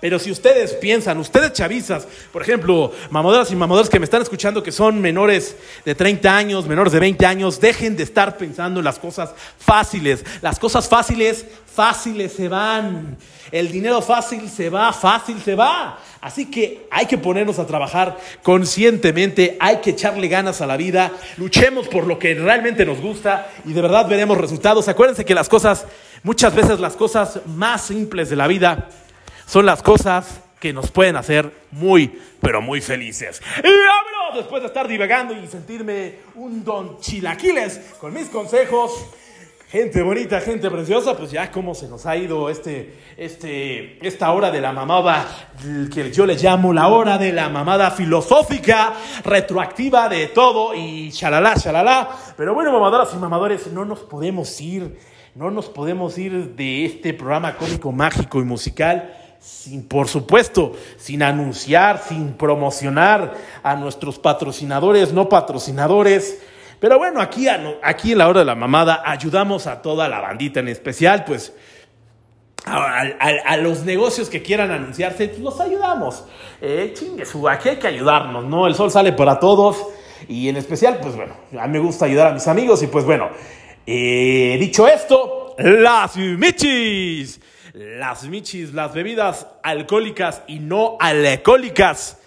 Pero si ustedes piensan, ustedes chavizas, por ejemplo, mamadoras y mamadoras que me están escuchando que son menores de 30 años, menores de 20 años, dejen de estar pensando en las cosas fáciles. Las cosas fáciles, fáciles se van. El dinero fácil se va, fácil se va. Así que hay que ponernos a trabajar conscientemente, hay que echarle ganas a la vida, luchemos por lo que realmente nos gusta y de verdad veremos resultados. Acuérdense que las cosas, muchas veces las cosas más simples de la vida, son las cosas que nos pueden hacer muy, pero muy felices. Y vámonos, después de estar divagando y sentirme un don chilaquiles con mis consejos, gente bonita, gente preciosa, pues ya cómo se nos ha ido este, este, esta hora de la mamada, que yo le llamo la hora de la mamada filosófica, retroactiva de todo y chalala, chalala. Pero bueno, mamadoras y mamadores, no nos podemos ir, no nos podemos ir de este programa cómico, mágico y musical sin, por supuesto, sin anunciar, sin promocionar a nuestros patrocinadores, no patrocinadores. Pero bueno, aquí, aquí en la hora de la mamada ayudamos a toda la bandita, en especial, pues, a, los negocios que quieran anunciarse, pues, los ayudamos. Eh, chingue aquí hay que ayudarnos, ¿no? El sol sale para todos y en especial, pues bueno, a mí me gusta ayudar a mis amigos y pues bueno, eh, dicho esto, las michis las michis, las bebidas alcohólicas y no alcohólicas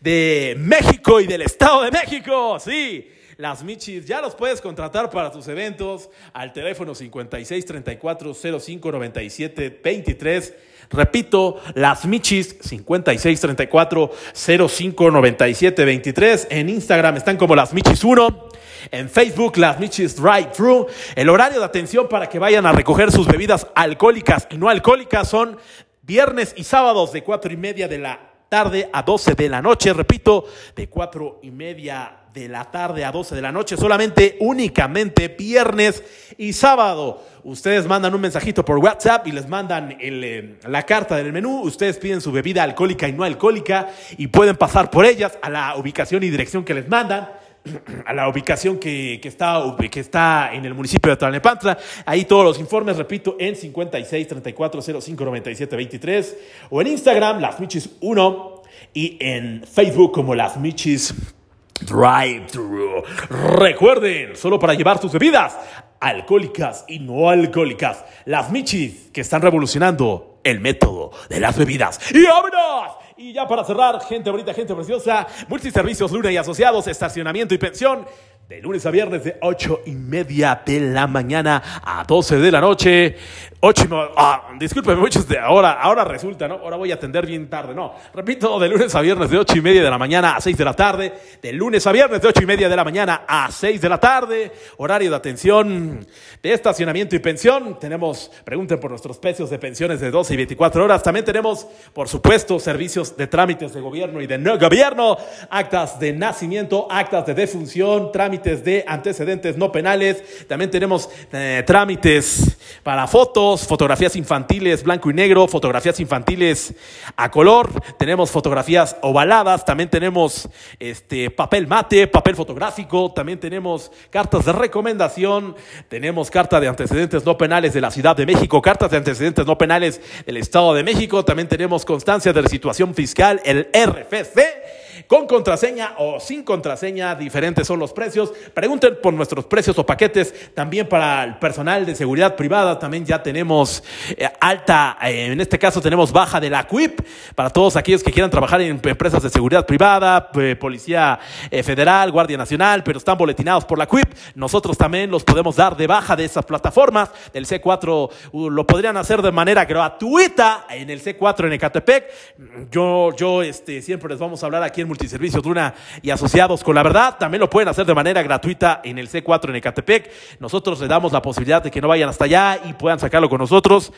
de México y del Estado de México. Sí, las michis ya los puedes contratar para tus eventos al teléfono 56 34 05 97 23. Repito, las michis 56 34 05 97 23. En Instagram están como las michis 1. En Facebook, las Michis Drive Thru. El horario de atención para que vayan a recoger sus bebidas alcohólicas y no alcohólicas son viernes y sábados de cuatro y media de la tarde a 12 de la noche. Repito, de cuatro y media de la tarde a 12 de la noche, solamente únicamente viernes y sábado. Ustedes mandan un mensajito por WhatsApp y les mandan eh, la carta del menú. Ustedes piden su bebida alcohólica y no alcohólica y pueden pasar por ellas a la ubicación y dirección que les mandan a la ubicación que, está, que está en el municipio de Tlalnepantla. Ahí todos los informes, repito, en 56 34 05 97 23 o en Instagram, Las Michis 1 y en Facebook como Las Michis Drive Thru. Recuerden, solo para llevar sus bebidas alcohólicas y no alcohólicas, Las Michis que están revolucionando el método de las bebidas. ¡Y vámonos! Y ya para cerrar, gente bonita, gente preciosa, multiservicios Luna y Asociados, estacionamiento y pensión. De lunes a viernes de 8 y media de la mañana a 12 de la noche. 8 y ah, discúlpeme muchos de ahora, ahora resulta, ¿no? Ahora voy a atender bien tarde, no. Repito, de lunes a viernes de 8 y media de la mañana a 6 de la tarde. De lunes a viernes de 8 y media de la mañana a 6 de la tarde. Horario de atención de estacionamiento y pensión. Tenemos, pregunten por nuestros precios de pensiones de 12 y 24 horas. También tenemos, por supuesto, servicios de trámites de gobierno y de no gobierno. Actas de nacimiento, actas de defunción, trámites de antecedentes no penales. También tenemos eh, trámites para fotos, fotografías infantiles blanco y negro, fotografías infantiles a color. Tenemos fotografías ovaladas. También tenemos este, papel mate, papel fotográfico. También tenemos cartas de recomendación. Tenemos carta de antecedentes no penales de la Ciudad de México, cartas de antecedentes no penales del Estado de México. También tenemos constancia de la situación fiscal, el RFC con contraseña o sin contraseña, diferentes son los precios. Pregunten por nuestros precios o paquetes. También para el personal de seguridad privada, también ya tenemos eh, alta, eh, en este caso tenemos baja de la CUIP, para todos aquellos que quieran trabajar en empresas de seguridad privada, Policía eh, Federal, Guardia Nacional, pero están boletinados por la CUIP. Nosotros también los podemos dar de baja de esas plataformas. El C4 uh, lo podrían hacer de manera gratuita en el C4 en Ecatepec. Yo, yo este, siempre les vamos a hablar aquí en Multiservicios Luna y asociados con la verdad. También lo pueden hacer de manera gratuita en el C4 en Ecatepec. Nosotros le damos la posibilidad de que no vayan hasta allá y puedan sacarlo con nosotros.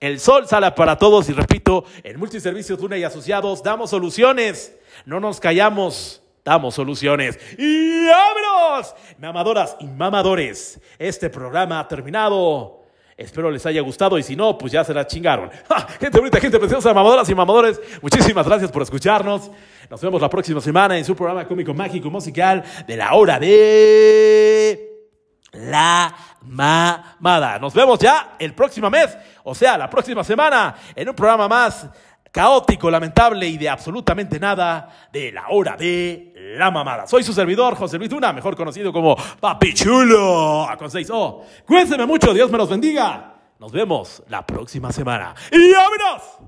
El sol sale para todos y repito, en Multiservicios Luna y asociados damos soluciones. No nos callamos. Damos soluciones. ¡Y vámonos! Mamadoras y mamadores, este programa ha terminado. Espero les haya gustado y si no, pues ya se la chingaron. (laughs) Gente bonita, gente preciosa, mamadoras y mamadores, muchísimas gracias por escucharnos. Nos vemos la próxima semana en su programa cómico, mágico, musical de la hora de la mamada. Nos vemos ya el próximo mes, o sea, la próxima semana, en un programa más caótico, lamentable y de absolutamente nada de la hora de la mamada. Soy su servidor, José Luis Duna, mejor conocido como Papi Chulo, con 6O. Cuídense mucho, Dios me los bendiga. Nos vemos la próxima semana. ¡Y vámonos!